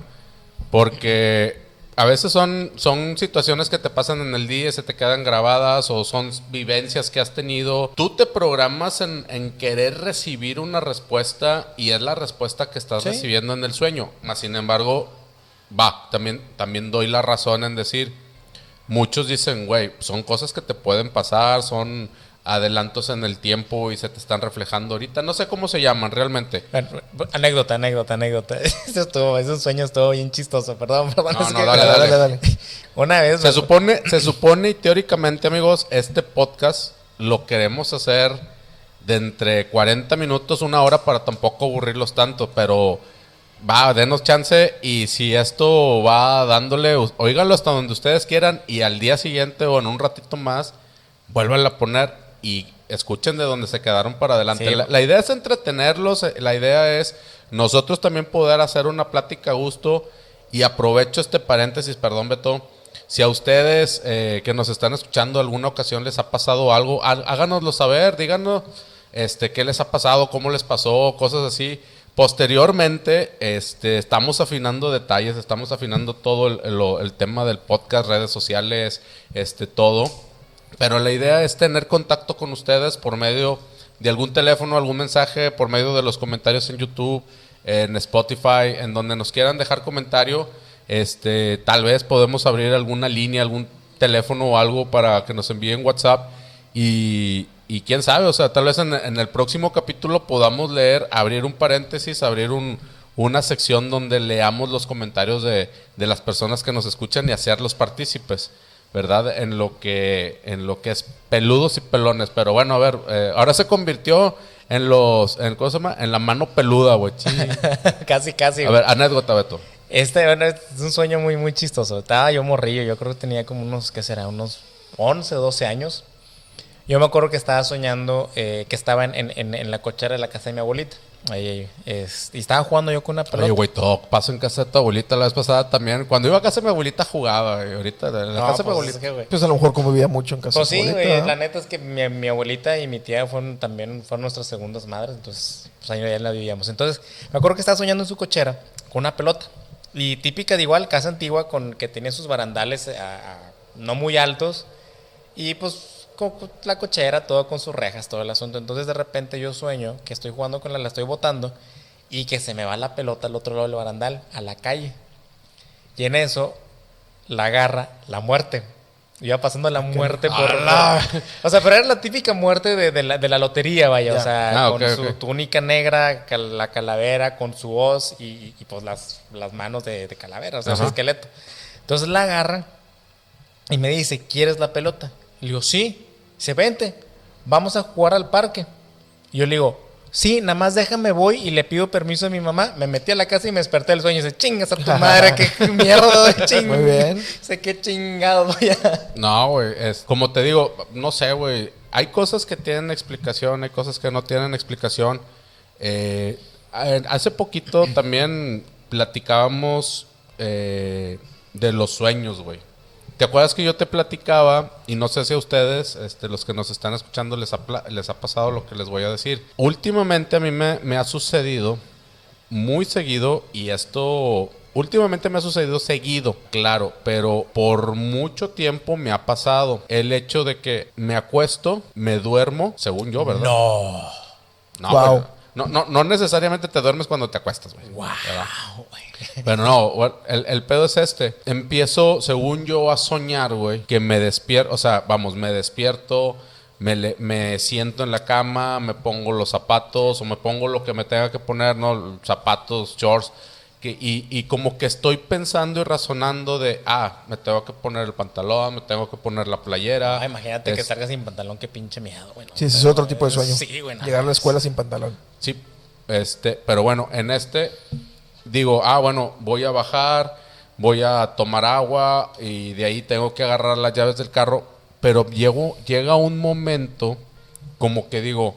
porque a veces son, son situaciones que te pasan en el día y se te quedan grabadas, o son vivencias que has tenido. Tú te programas en, en querer recibir una respuesta y es la respuesta que estás Sí. recibiendo en el sueño. Más sin embargo, va, también, también doy la razón en decir, muchos dicen, güey, son cosas que te pueden pasar, son adelantos en el tiempo y se te están reflejando ahorita. No sé cómo se llaman realmente. Bueno, anécdota, anécdota, anécdota. [LAUGHS] Eso estuvo, ese sueño estuvo bien chistoso, perdón, perdón. No, no, Dale, dale, dale. [LAUGHS] Una vez... Se supone, se supone y teóricamente, amigos, este podcast lo queremos hacer de entre 40 minutos, una hora para tampoco aburrirlos tanto, pero va, denos chance y si esto va dándole, oíganlo hasta donde ustedes quieran y al día siguiente o en un ratito más, vuelvan a poner y escuchen de donde se quedaron para adelante. Sí. La, la idea es entretenerlos, eh, la idea es nosotros también poder hacer una plática a gusto y aprovecho este paréntesis, perdón Beto, si a ustedes eh, que nos están escuchando alguna ocasión les ha pasado algo, há- háganoslo saber, díganos este, qué les ha pasado, cómo les pasó, cosas así. Posteriormente, este, estamos afinando detalles, estamos afinando todo el, el- el tema del podcast, redes sociales, este, todo. Pero la idea es tener contacto con ustedes por medio de algún teléfono, algún mensaje, por medio de los comentarios en YouTube, en Spotify, en donde nos quieran dejar comentario. Este, tal vez podemos abrir alguna línea, algún teléfono o algo para que nos envíen WhatsApp. Y, y quién sabe, o sea, tal vez en, el próximo capítulo podamos leer, abrir un paréntesis, abrir un, una sección donde leamos los comentarios de, de las personas que nos escuchan y hacerlos partícipes. ¿Verdad? En lo que en lo que es peludos y pelones, pero bueno, a ver, eh, ahora se convirtió en los en ¿cómo se llama? En la mano peluda, güey. [LAUGHS] casi, casi. A ver, anécdota, Beto. Este, bueno, es un sueño muy, muy chistoso. Estaba yo morrillo, yo creo que tenía como unos, ¿qué será? Unos 11, 12 años. Yo me acuerdo que estaba soñando que estaba en, en- en- en la cochera de la casa de mi abuelita. Ahí, ahí, es- y estaba jugando yo con una pelota. Oye, güey, todo pasó en casa de tu abuelita la vez pasada también. Cuando iba a casa de mi abuelita jugaba, güey. Ahorita, en la No, casa de mi pues, abuelita. es que, güey. Pues a lo mejor convivía mucho en casa. Pues de sí, güey. La neta es que mi, mi abuelita y mi tía fueron también fueron nuestras segundas madres. Entonces, pues ahí ya la vivíamos. Entonces, me acuerdo que estaba soñando en su cochera con una pelota. Y típica de igual, casa antigua con que tenía sus barandales a- a- no muy altos. Y pues con la cochera, todo con sus rejas, todo el asunto. Entonces, de repente yo sueño que estoy jugando con la, la estoy botando y que se me va la pelota al otro lado del barandal, a la calle. Y en eso la agarra la muerte. Iba pasando la muerte por, ¡Hala! por- O sea, pero era la típica muerte de, de la, de la lotería, vaya. Ya. O sea, Ah, con su túnica negra, cal- la calavera, con su hoz y, y, pues las, las manos de, de calavera, o sea, su esqueleto. Entonces la agarra y me dice, ¿quieres la pelota? Le digo, sí. Dice, vente, vamos a jugar al parque. Y yo le digo, sí, nada más déjame voy y le pido permiso a mi mamá. Me metí a la casa y me desperté del sueño y dice, chingas a tu madre, qué [LAUGHS] [LAUGHS] mierda [LAUGHS] de ching. Muy bien. Sé qué chingado voy a... No, güey, es como te digo, no sé, güey. Hay cosas que tienen explicación, hay cosas que no tienen explicación. Eh, hace poquito también platicábamos eh, de los sueños, güey. ¿Te acuerdas que yo te platicaba, y no sé si a ustedes, este, los que nos están escuchando, les ha, les ha pasado lo que les voy a decir? Últimamente a mí me, me ha sucedido muy seguido y esto últimamente me ha sucedido seguido, claro, pero por mucho tiempo me ha pasado el hecho de que me acuesto, me duermo, según yo, ¿verdad? No. No, Wow. no, no, no necesariamente te duermes cuando te acuestas, güey. Wow. Pero no, el, el pedo es este. Empiezo, según yo, a soñar, güey, que me despierto, o sea, vamos, me despierto, me, le- me siento en la cama, me pongo los zapatos o me pongo lo que me tenga que poner, ¿no? Zapatos, shorts. Que, y, y como que estoy pensando y razonando de, ah, me tengo que poner el pantalón, me tengo que poner la playera. Ah, imagínate que salgas sin pantalón, qué pinche miedo, güey. Sí, ese es otro tipo de sueño. Sí, güey. no Llegar a la escuela sin pantalón. Sí, este, pero bueno, en este digo, ah, bueno, voy a bajar, voy a tomar agua y de ahí tengo que agarrar las llaves del carro, pero llego, llega un momento como que digo,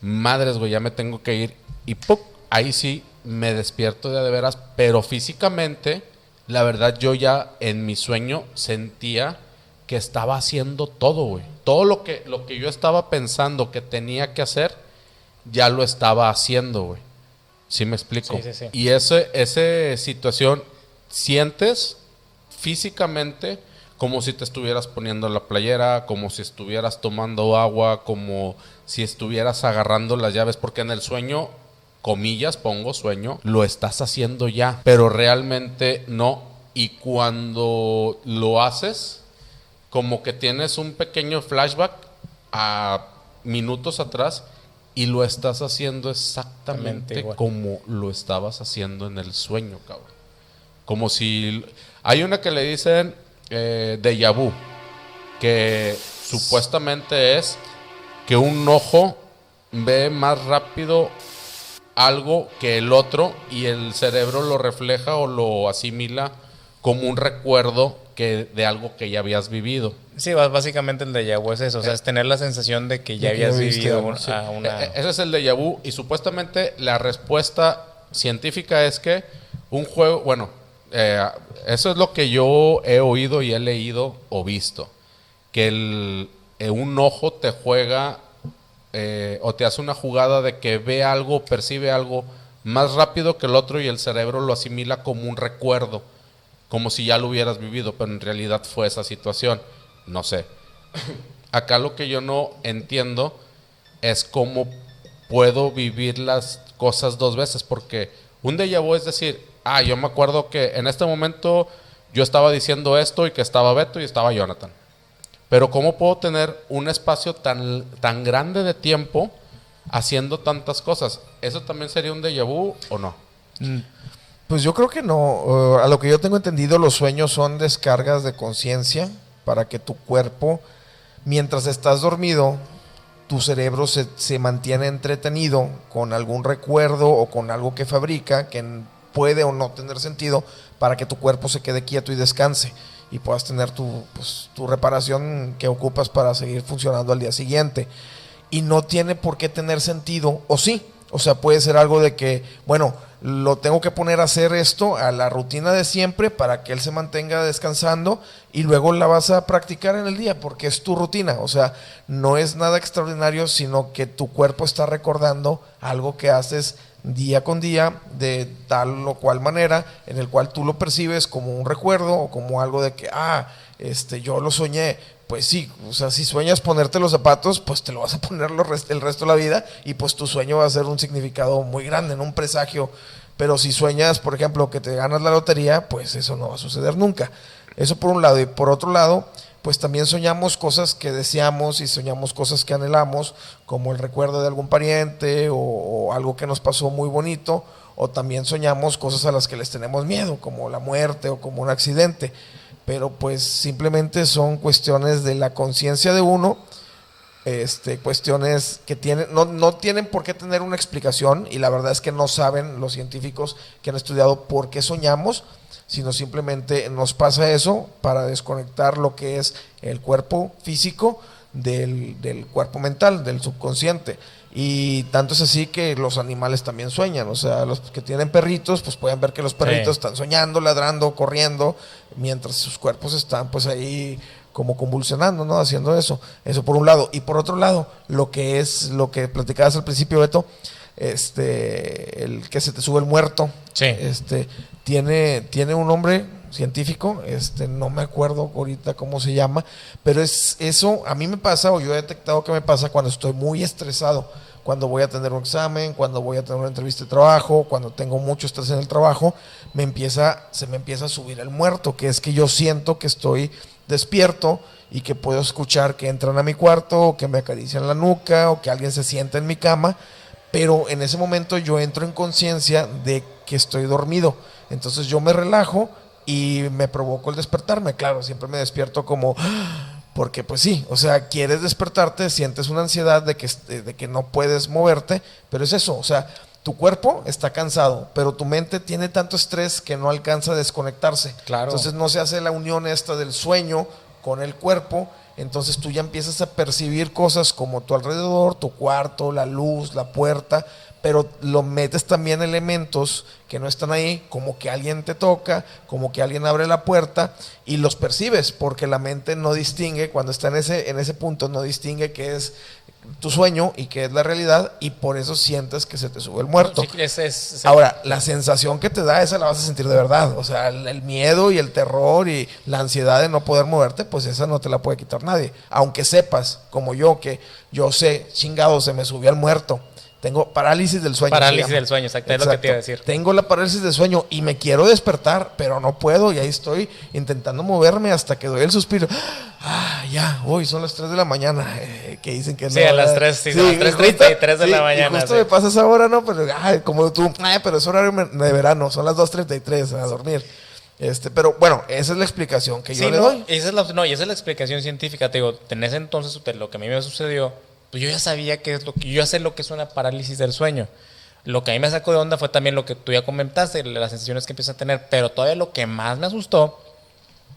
madres, güey, ya me tengo que ir y ¡pum! ahí sí me despierto de, de veras, pero físicamente, la verdad yo ya en mi sueño sentía que estaba haciendo todo, güey. Todo lo que, lo que yo estaba pensando que tenía que hacer, ya lo estaba haciendo, güey. ¿Sí me explico? Sí, sí, sí. Y ese, esa situación, sientes físicamente como si te estuvieras poniendo la playera, como si estuvieras tomando agua, como si estuvieras agarrando las llaves, porque en el sueño, comillas, pongo sueño, lo estás haciendo ya, pero realmente no. Y cuando lo haces, como que tienes un pequeño flashback a minutos atrás y lo estás haciendo exactamente Igual. como lo estabas haciendo en el sueño, cabrón. Como si... Hay una que le dicen eh, déjà vu, que supuestamente es que un ojo ve más rápido algo que el otro y el cerebro lo refleja o lo asimila como un recuerdo que de algo que ya habías vivido. Sí, básicamente el de vu es eso, o sea, es tener la sensación de que ya De que habías vivido un- sí. a una... E- e- Ese es el déjà vu y supuestamente la respuesta científica es que un juego, bueno, eh, eso es lo que yo he oído y he leído o visto, que el, eh, un ojo te juega eh, o te hace una jugada de que ve algo, percibe algo más rápido que el otro y el cerebro lo asimila como un recuerdo, como si ya lo hubieras vivido, pero en realidad fue esa situación. No sé. Acá lo que yo no entiendo es cómo puedo vivir las cosas dos veces, porque un déjà vu es decir, ah, yo me acuerdo que en este momento yo estaba diciendo esto y que estaba Beto y estaba Jonathan. Pero ¿cómo puedo tener un espacio tan, tan grande de tiempo haciendo tantas cosas? ¿Eso también sería un déjà vu o no? Pues yo creo que no. Eh, a lo que yo tengo entendido, los sueños son descargas de conciencia para que tu cuerpo, mientras estás dormido, tu cerebro se, se mantiene entretenido con algún recuerdo o con algo que fabrica que puede o no tener sentido para que tu cuerpo se quede quieto y descanse y puedas tener tu, pues, tu reparación que ocupas para seguir funcionando al día siguiente. Y no tiene por qué tener sentido, o sí. O sea, puede ser algo de que, bueno, lo tengo que poner a hacer esto a la rutina de siempre para que él se mantenga descansando y luego la vas a practicar en el día porque es tu rutina. O sea, no es nada extraordinario, sino que tu cuerpo está recordando algo que haces día con día de tal o cual manera en el cual tú lo percibes como un recuerdo o como algo de que, ah, este, yo lo soñé. Pues sí, o sea, si sueñas ponerte los zapatos, pues te lo vas a poner el resto de la vida y pues tu sueño va a ser un significado muy grande, en un presagio. Pero si sueñas, por ejemplo, que te ganas la lotería, pues eso no va a suceder nunca. Eso por un lado. Y por otro lado, pues también soñamos cosas que deseamos y soñamos cosas que anhelamos, como el recuerdo de algún pariente o algo que nos pasó muy bonito, o también soñamos cosas a las que les tenemos miedo, como la muerte o como un accidente. Pero pues simplemente son cuestiones de la conciencia de uno, este, cuestiones que tienen, no, no tienen por qué tener una explicación y la verdad es que no saben los científicos que han estudiado por qué soñamos, sino simplemente nos pasa eso para desconectar lo que es el cuerpo físico del, del cuerpo mental, del subconsciente. Y tanto es así que los animales también sueñan, o sea, los que tienen perritos, pues pueden ver que los perritos Sí. están soñando, ladrando, corriendo, mientras sus cuerpos están pues ahí como convulsionando, ¿no? Haciendo eso. Eso por un lado. Y por otro lado, lo que es lo que platicabas al principio, Beto, este, el que se te sube el muerto. Sí. Este, tiene, tiene un nombre científico, este, no me acuerdo ahorita cómo se llama, pero es eso, a mí me pasa, o yo he detectado que me pasa cuando estoy muy estresado, cuando voy a tener un examen, cuando voy a tener una entrevista de trabajo, cuando tengo mucho estrés en el trabajo, me empieza, se me empieza a subir el muerto, que es que yo siento que estoy despierto y que puedo escuchar que entran a mi cuarto, o que me acarician la nuca, o que alguien se sienta en mi cama, pero en ese momento yo entro en conciencia de que estoy dormido. Entonces yo me relajo y me provoco el despertarme. Claro, siempre me despierto como... Porque pues sí, o sea, quieres despertarte, sientes una ansiedad de que, de que no puedes moverte, pero es eso, o sea, tu cuerpo está cansado, pero tu mente tiene tanto estrés que no alcanza a desconectarse. Claro. Entonces no se hace la unión esta del sueño con el cuerpo. Entonces tú ya empiezas a percibir cosas como tu alrededor, tu cuarto, la luz, la puerta, pero lo metes también elementos que no están ahí, como que alguien te toca, como que alguien abre la puerta y los percibes, porque la mente no distingue, cuando está en ese, en ese punto, no distingue qué es tu sueño y qué es la realidad y por eso sientes que se te sube el muerto. Sí, es- Ahora, la sensación que te da, esa la vas a sentir de verdad. O sea, el, el miedo y el terror y la ansiedad de no poder moverte, pues esa no te la puede quitar nadie. Aunque sepas, como yo, que yo sé, chingado, se me subió el muerto. Tengo parálisis del sueño. Parálisis del sueño, exacto, es lo que te iba a decir. Tengo la parálisis del sueño y me quiero despertar, pero no puedo. Y ahí estoy intentando moverme hasta que doy el suspiro. Ah, ya, hoy son las 3 de la mañana. eh, que dicen que Sí, no. a las ¿verdad? 3, sí, son las 3:33 de la y mañana, justo sí. me pasas ahora, ¿no? Pero, ay, como tú, ay, pero es horario de verano, son las 2.33 a dormir. Este, pero bueno, esa es la explicación que yo Sí, le no, doy. esa es la, no, y esa es la explicación científica. Te digo, en ese entonces, lo que a mí me sucedió, pues yo ya sabía que es lo que, yo ya sé lo que es una parálisis del sueño. Lo que a mí me sacó de onda fue también lo que tú ya comentaste, las sensaciones que empiezas a tener, pero todavía lo que más me asustó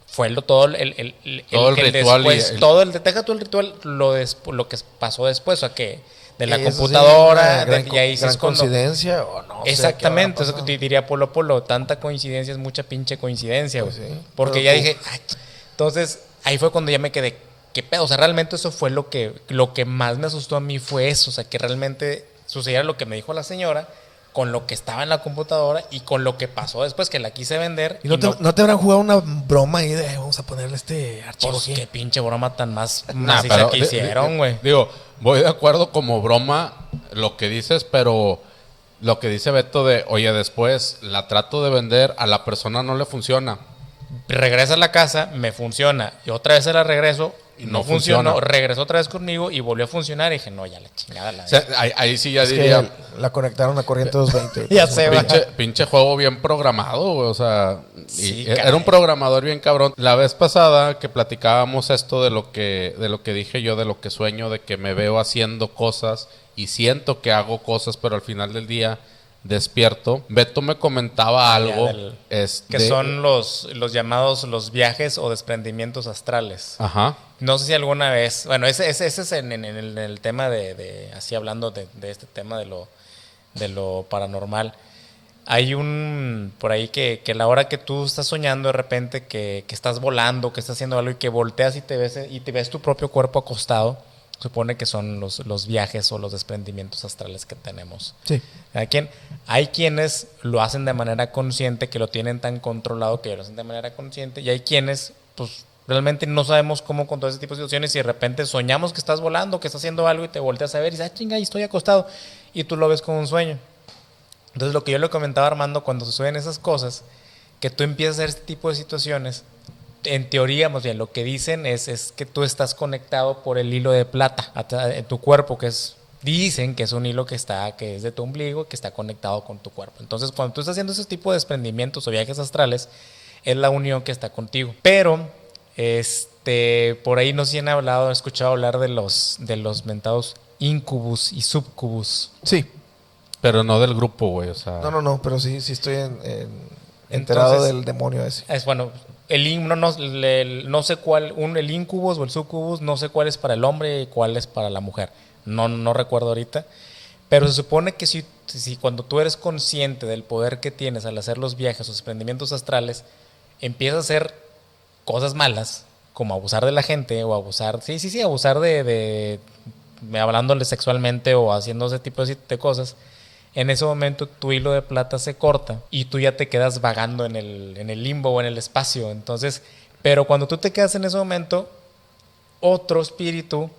fue lo, todo el, el, el- Todo el ritual y después, el- todo el, deja tú el ritual, lo, despu- lo que pasó después, o sea, que de la sí, computadora, una de- gran, y ahí sí gran coincidencia o no Exactamente, eso que diría Polo Polo, tanta coincidencia es mucha pinche coincidencia, Pues sí, Porque ya tú- dije, "Ay, ch-". entonces ahí fue cuando ya me quedé, ¿qué pedo? O sea, realmente eso fue lo que, lo que más me asustó a mí fue eso, o sea, que realmente sucediera lo que me dijo la señora con lo que estaba en la computadora y con lo que pasó después que la quise vender. ¿Y no, te, no te habrán jugado una broma ahí de "Eh, vamos a ponerle este archivo pues, aquí"? qué pinche broma tan más Nah, pero que hicieron, güey. Digo, voy de acuerdo como broma lo que dices, pero lo que dice Beto de, oye, después la trato de vender, a la persona no le funciona. regresa a la casa, me funciona. Y otra vez se la regreso, Y no, no funcionó. funciona. Regresó otra vez conmigo y volvió a funcionar. Y dije, no, ya la chingada la O sea, ahí, ahí sí ya Es que diría, la conectaron a corriente 220. [LAUGHS] Ya pues, sé, va. pinche, pinche juego bien programado, güey, o sea, y era un programador bien cabrón. La vez pasada que platicábamos esto de lo que de lo que dije yo, de lo que sueño, de que me veo haciendo cosas y siento que hago cosas, pero al final del día despierto. Beto me comentaba algo del- este, Que son los, los llamados los viajes o desprendimientos astrales. Ajá. No sé si alguna vez, bueno, ese, ese, ese es en, en- en el, en el tema de, de- así hablando de, de este tema de lo, de lo paranormal. Hay un, por ahí que, que la hora que tú estás soñando de repente, que, que estás volando, que estás haciendo algo y que volteas y te ves, y te ves tu propio cuerpo acostado, supone que son los, los viajes o los desprendimientos astrales que tenemos. Sí. Cada quien. Hay quienes lo hacen de manera consciente, que lo tienen tan controlado que lo hacen de manera consciente, y hay quienes, pues, realmente no sabemos cómo controlar ese tipo de situaciones y de repente soñamos que estás volando, que estás haciendo algo y te volteas a ver y dices, ah, chinga, ahí estoy acostado, y tú lo ves como un sueño. Entonces, lo que yo le comentaba a Armando cuando suceden esas cosas, que tú empiezas a hacer este tipo de situaciones, en teoría, más bien, lo que dicen es, es que tú estás conectado por el hilo de plata en tu cuerpo, que es, dicen que es un hilo que está, que es de tu ombligo, que está conectado con tu cuerpo. Entonces, cuando tú estás haciendo ese tipo de desprendimientos o viajes astrales, es la unión que está contigo. Pero, este, por ahí no sé si han hablado, he escuchado hablar de los, de los mentados incubus y subcubus. Sí. Pero no del grupo, güey, o sea. No, no, no, pero sí, sí estoy en- en- enterado Entonces- del demonio ese. Es bueno, el, in- no, el- no sé cuál, un, el incubus o el sucubus, no sé cuál es para el hombre y cuál es para la mujer. No, no recuerdo ahorita. Pero se supone que si, si cuando tú eres consciente del poder que tienes al hacer los viajes o desprendimientos astrales, empiezas a hacer cosas malas, como abusar de la gente o abusar, sí, sí, sí, abusar de, de hablándole sexualmente o haciendo ese tipo de cosas, en ese momento tu hilo de plata se corta y tú ya te quedas vagando en el, en el limbo o en el espacio. Entonces, pero cuando tú te quedas en ese momento, otro espíritu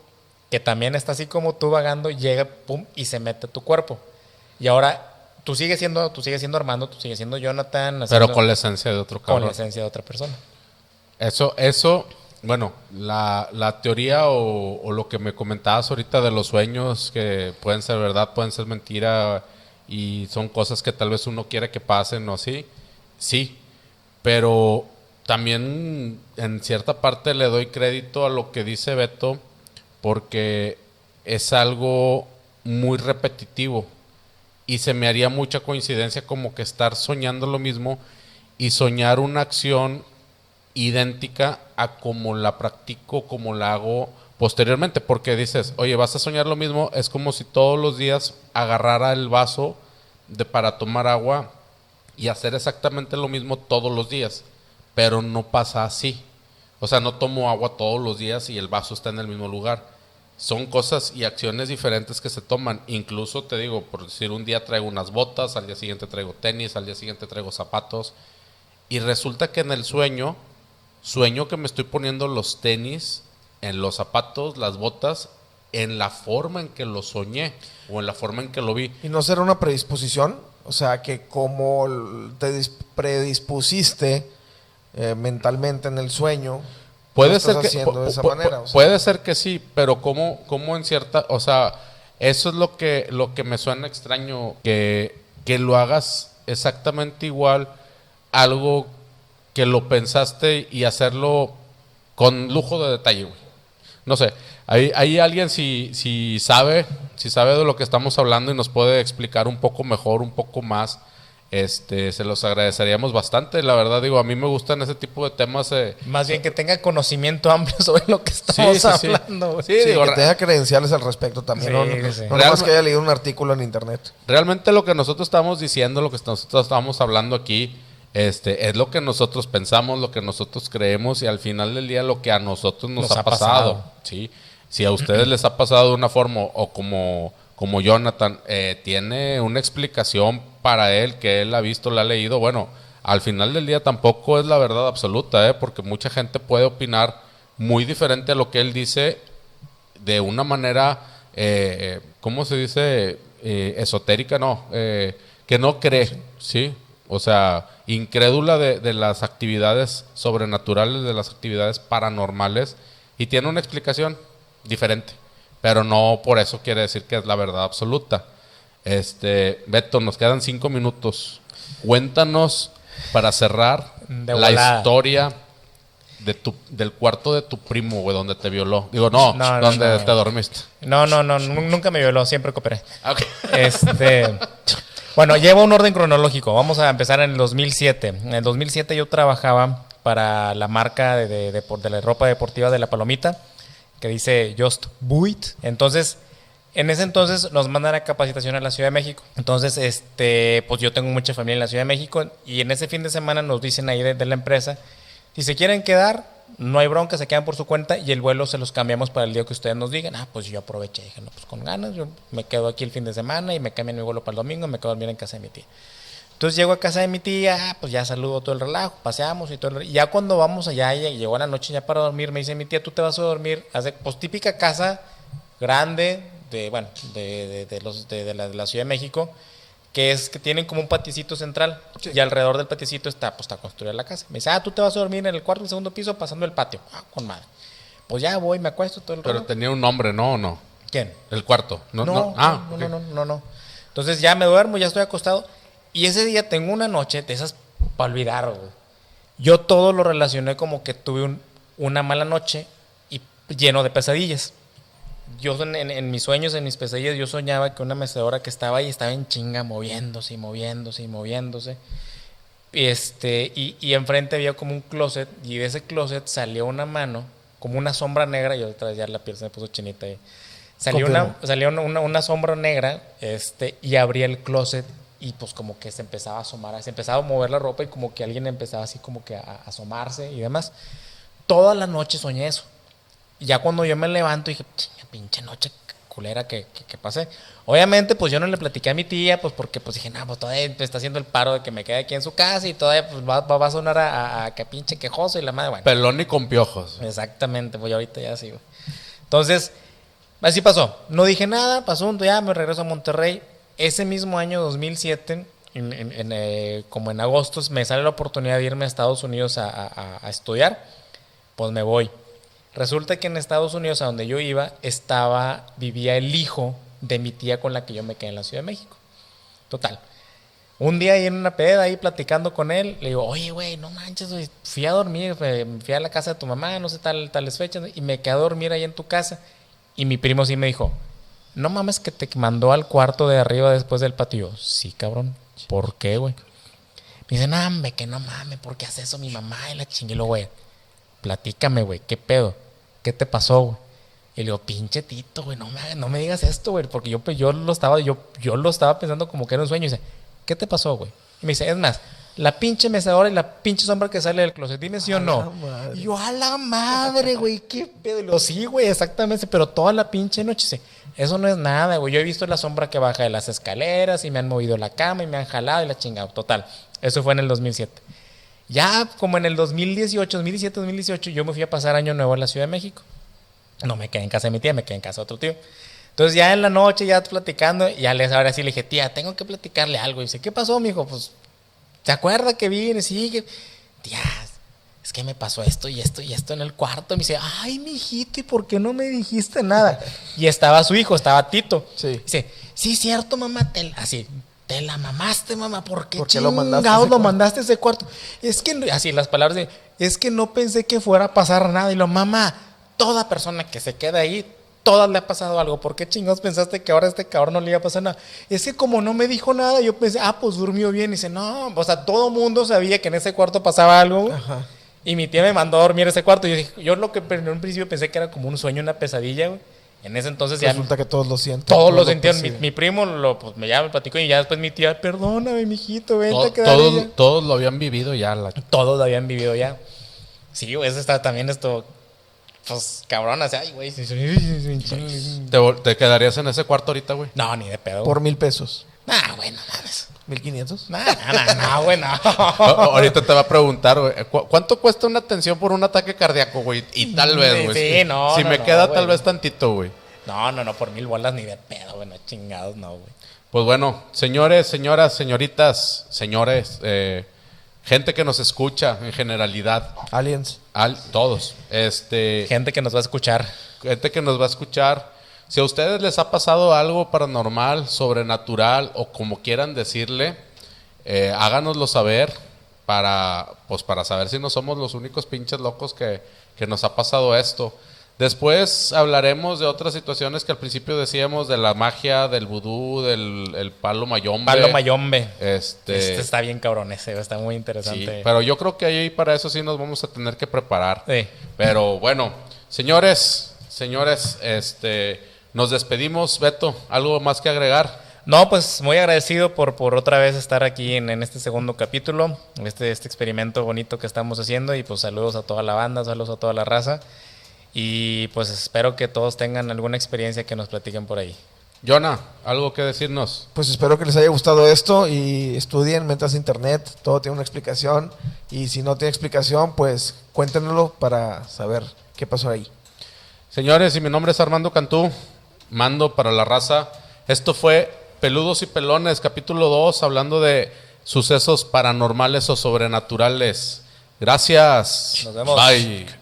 que también está así como tú vagando llega pum y se mete a tu cuerpo. Y ahora tú sigues siendo, tú sigues siendo Armando, tú sigues siendo Jonathan, pero con la esencia de otro con cabrón. la esencia de otra persona. Eso, eso, bueno, la, la teoría o, o lo que me comentabas ahorita de los sueños que pueden ser verdad, pueden ser mentira y son cosas que tal vez uno quiere que pasen o así, sí, pero también en cierta parte le doy crédito a lo que dice Beto porque es algo muy repetitivo y se me haría mucha coincidencia como que estar soñando lo mismo y soñar una acción idéntica a como la practico, como la hago posteriormente, porque dices, oye, vas a soñar lo mismo, es como si todos los días agarrara el vaso de para tomar agua y hacer exactamente lo mismo todos los días, pero no pasa así. O sea, no tomo agua todos los días y el vaso está en el mismo lugar. Son cosas y acciones diferentes que se toman. Incluso te digo, por decir, un día traigo unas botas, al día siguiente traigo tenis, al día siguiente traigo zapatos. Y resulta que en el sueño, sueño que me estoy poniendo los tenis en los zapatos, las botas, en la forma en que lo soñé o en la forma en que lo vi. ¿Y no será una predisposición? O sea, que como te dis- predispusiste eh, mentalmente en el sueño, Puede ser que de esa manera. pu- o sea. puede ser que sí, pero como como en cierta, o sea, eso es lo que lo que me suena extraño que que lo hagas exactamente igual algo que lo pensaste y hacerlo con lujo de detalle, güey. No sé, hay, hay alguien si, si sabe, si sabe de lo que estamos hablando y nos puede explicar un poco mejor, un poco más, este, se los agradeceríamos bastante. La verdad, digo, a mí me gustan ese tipo de temas. eh, Más bien que tenga conocimiento amplio [LAUGHS] sobre lo que estamos sí, sí. hablando. Sí, Sí, digo, que tenga credenciales al respecto también. Sí, no no, nomás que haya leído un artículo en internet. realmente lo que nosotros estamos diciendo, lo que nosotros estamos hablando aquí, este, es lo que nosotros pensamos, lo que nosotros creemos y al final del día lo que a nosotros nos, Nos ha, ha pasado. pasado. ¿sí? Si a ustedes les ha pasado de una forma o como, como Jonathan, eh, tiene una explicación para él que él ha visto, la ha leído, bueno, al final del día tampoco es la verdad absoluta, ¿eh? porque mucha gente puede opinar muy diferente a lo que él dice de una manera, eh, ¿cómo se dice? Eh, esotérica, no, eh, que no cree, ¿sí? O sea, incrédula de, de las actividades sobrenaturales, de las actividades paranormales, y tiene una explicación diferente, pero no por eso quiere decir que es la verdad absoluta. Este, Beto, nos quedan cinco minutos. Cuéntanos para cerrar la historia de tu, del cuarto de tu primo, güey, donde te violó. Digo, no, No, donde no. te dormiste. No, no, no, nu- nunca me violó, siempre cooperé. Este, [LAUGHS] bueno, llevo un orden cronológico. Vamos a empezar en el 2007. En el 2007 yo trabajaba para la marca de, de- de- la ropa deportiva de la Palomita, que dice Just Buit. Entonces, en ese entonces nos mandan a capacitación a la Ciudad de México. Entonces, este, pues yo tengo mucha familia en la Ciudad de México y en ese fin de semana nos dicen ahí de la empresa, si se quieren quedar, no hay bronca, se quedan por su cuenta y el vuelo se los cambiamos para el día que ustedes nos digan. Ah, pues yo aproveché, dije, no, pues con ganas, yo me quedo aquí el fin de semana y me cambian mi vuelo para el domingo y me quedo a dormir en casa de mi tía. Entonces llego a casa de mi tía, ah, pues ya saludo todo el relajo, paseamos y todo el ya cuando vamos allá, ya llegó la noche ya para dormir, me dice mi tía, tú te vas a dormir, hace, pues típica casa grande de, bueno, de, de- de los, de, de la, de la Ciudad de México, que es que tienen como un paticito central y alrededor del paticito está, pues está construida la casa. Me dice, ah, tú te vas a dormir en el cuarto, el segundo piso, pasando el patio. Ah, con madre. Pues ya voy, me acuesto todo el Pero tenía un nombre, ¿no? ¿O no? ¿Quién? El cuarto. No, No, no. no, Ah, no, ok. no, no, no, no. Entonces ya me duermo, ya estoy acostado. Y ese día tengo una noche de esas para olvidar, güey. Yo todo lo relacioné como que tuve un- una mala noche y lleno de pesadillas. Yo en, en- en mis sueños, en mis pesadillas, yo soñaba que una mecedora que estaba ahí estaba en chinga moviéndose y moviéndose y moviéndose. Y, este, y, y enfrente había como un closet y de ese closet salió una mano, como una sombra negra, y otra vez ya la piel se me puso chinita ahí. Salió, una, salió una, una- una sombra negra este, y abría el closet y pues como que se empezaba a asomar, se empezaba a mover la ropa y como que alguien empezaba así como que a, a asomarse y demás. Toda la noche soñé eso. Ya cuando yo me levanto dije, "Chinga, pinche noche culera que, que, que pasé. Obviamente, pues yo no le platiqué a mi tía, pues porque pues dije, no, pues todavía está haciendo el paro de que me quede aquí en su casa y todavía pues, va, va- va a sonar a, a- a que pinche quejoso y la madre, bueno. Pelón y con piojos. Exactamente, pues yo ahorita ya sigo. Entonces, así pasó. No dije nada, pasó un día, me regreso a Monterrey. Ese mismo año, 2007, en- en- en, eh, como en agosto, me sale la oportunidad de irme a Estados Unidos a, a- a estudiar. Pues me voy. Resulta que en Estados Unidos, a donde yo iba, estaba, vivía el hijo de mi tía con la que yo me quedé en la Ciudad de México. Total. Un día ahí en una peda, ahí platicando con él, le digo, oye, güey, no manches, güey, fui a dormir, eh, fui a la casa de tu mamá, no sé, tal, tales fechas, y me quedé a dormir ahí en tu casa. Y mi primo sí me dijo, no mames que te mandó al cuarto de arriba después del patio. Sí, cabrón. ¿Por qué, güey? Me dice, no, hombre, que no mames, ¿por qué hace eso mi mamá? Y la chinguelo, güey. Platícame, güey, ¿qué pedo? ¿Qué te pasó, güey? Y le digo, pinche Tito, güey, no me, no me digas esto, güey, porque yo, pues, yo, lo estaba, yo, yo lo estaba pensando como que era un sueño. Y dice, ¿qué te pasó, güey? Y me dice, es más, la pinche mecedora y la pinche sombra que sale del closet, dime sí o no. Y yo, a la madre, güey, qué pedo. Y lo sí, güey, exactamente, pero toda la pinche noche, sí. Eso no es nada, güey. Yo he visto la sombra que baja de las escaleras y me han movido la cama y me han jalado y la chingada. Total. Eso fue en el 2007. Ya como en el 2018, 2017, 2018, yo me fui a pasar año nuevo en la Ciudad de México. No me quedé en casa de mi tía, me quedé en casa de otro tío. Entonces ya en la noche, ya platicando, ya les ahora sí le dije, tía, tengo que platicarle algo. Y dice, ¿qué pasó, mijo? Pues, ¿se acuerda que vine? Sí, que... Tía, es que me pasó esto y esto y esto en el cuarto. Me dice, ay, mijito, ¿y por qué no me dijiste nada? Y estaba su hijo, estaba Tito. Sí. Dice, sí, cierto, mamá, te, así, te la mamaste, mamá, ¿por qué, ¿Por qué lo mandaste ese lo mandaste ese cuarto? Es que, así las palabras de, es que no pensé que fuera a pasar nada. Y lo, mamá, toda persona que se queda ahí, todas le ha pasado algo. ¿Por qué chingados pensaste que ahora a este cabrón no le iba a pasar nada? Es que como no me dijo nada, yo pensé, ah, pues durmió bien. Y dice, no, o sea, todo mundo sabía que en ese cuarto pasaba algo. Ajá. Y mi tía me mandó a dormir a ese cuarto. Y yo, dije, yo lo que en un principio pensé que era como un sueño, una pesadilla, güey. En ese entonces ya Resulta que todos lo sienten. todos lo lo sintieron. Mi, primo lo, pues, me llama, me platicó y ya después mi tía, perdóname, mijito, vente To- a quedar todos, ella". todos lo habían vivido ya. La... Todos lo habían vivido ya. Sí, güey, eso está también esto. Pues cabrón, así, ay, güey. sí, sí, sí, sí. ¿Te, te quedarías en ese cuarto ahorita, güey? No, ni de pedo. Por mil pesos. Nah, güey, no mames. ¿Mil quinientos? Nah, nah, nah, no, güey, no. [LAUGHS] A- Ahorita te va a preguntar, güey, ¿cu- ¿cuánto cuesta una atención por un ataque cardíaco, güey? Y tal vez, güey. Sí, si- no, Si no, me no, queda tal vez tantito, güey. No, no, no, por mil bolas ni de pedo, güey, no chingados, no, güey. Pues bueno, señores, señoras, señoritas, señores, eh, gente que nos escucha en generalidad, Aliens. al, todos, este, Gente que nos va a escuchar. gente que nos va a escuchar. Si a ustedes les ha pasado algo paranormal, sobrenatural o como quieran decirle, eh, háganoslo saber para, pues para saber si no somos los únicos pinches locos que, que nos ha pasado esto. Después hablaremos de otras situaciones que al principio decíamos de la magia, del vudú, del el palo mayombe. Palo Mayombe. Este, Este está bien cabrón ese, está muy sí, interesante. pero yo creo que ahí para eso sí nos vamos a tener que preparar. Sí. Pero bueno, señores, señores, este, nos despedimos. Beto, ¿algo más que agregar? No, pues muy agradecido por, por otra vez estar aquí en, en este segundo capítulo, este, este experimento bonito que estamos haciendo y pues saludos a toda la banda, saludos a toda la raza y pues espero que todos tengan alguna experiencia que nos platiquen por ahí. Jonah, ¿algo que decirnos? Pues espero que les haya gustado esto y estudien, metas internet, todo tiene una explicación y si no tiene explicación, pues cuéntenoslo para saber qué pasó ahí. Señores, y mi nombre es Armando Cantú, mando para la raza. Esto fue Peludos y Pelones, capítulo 2, hablando de sucesos paranormales o sobrenaturales. Gracias. Nos vemos. Bye.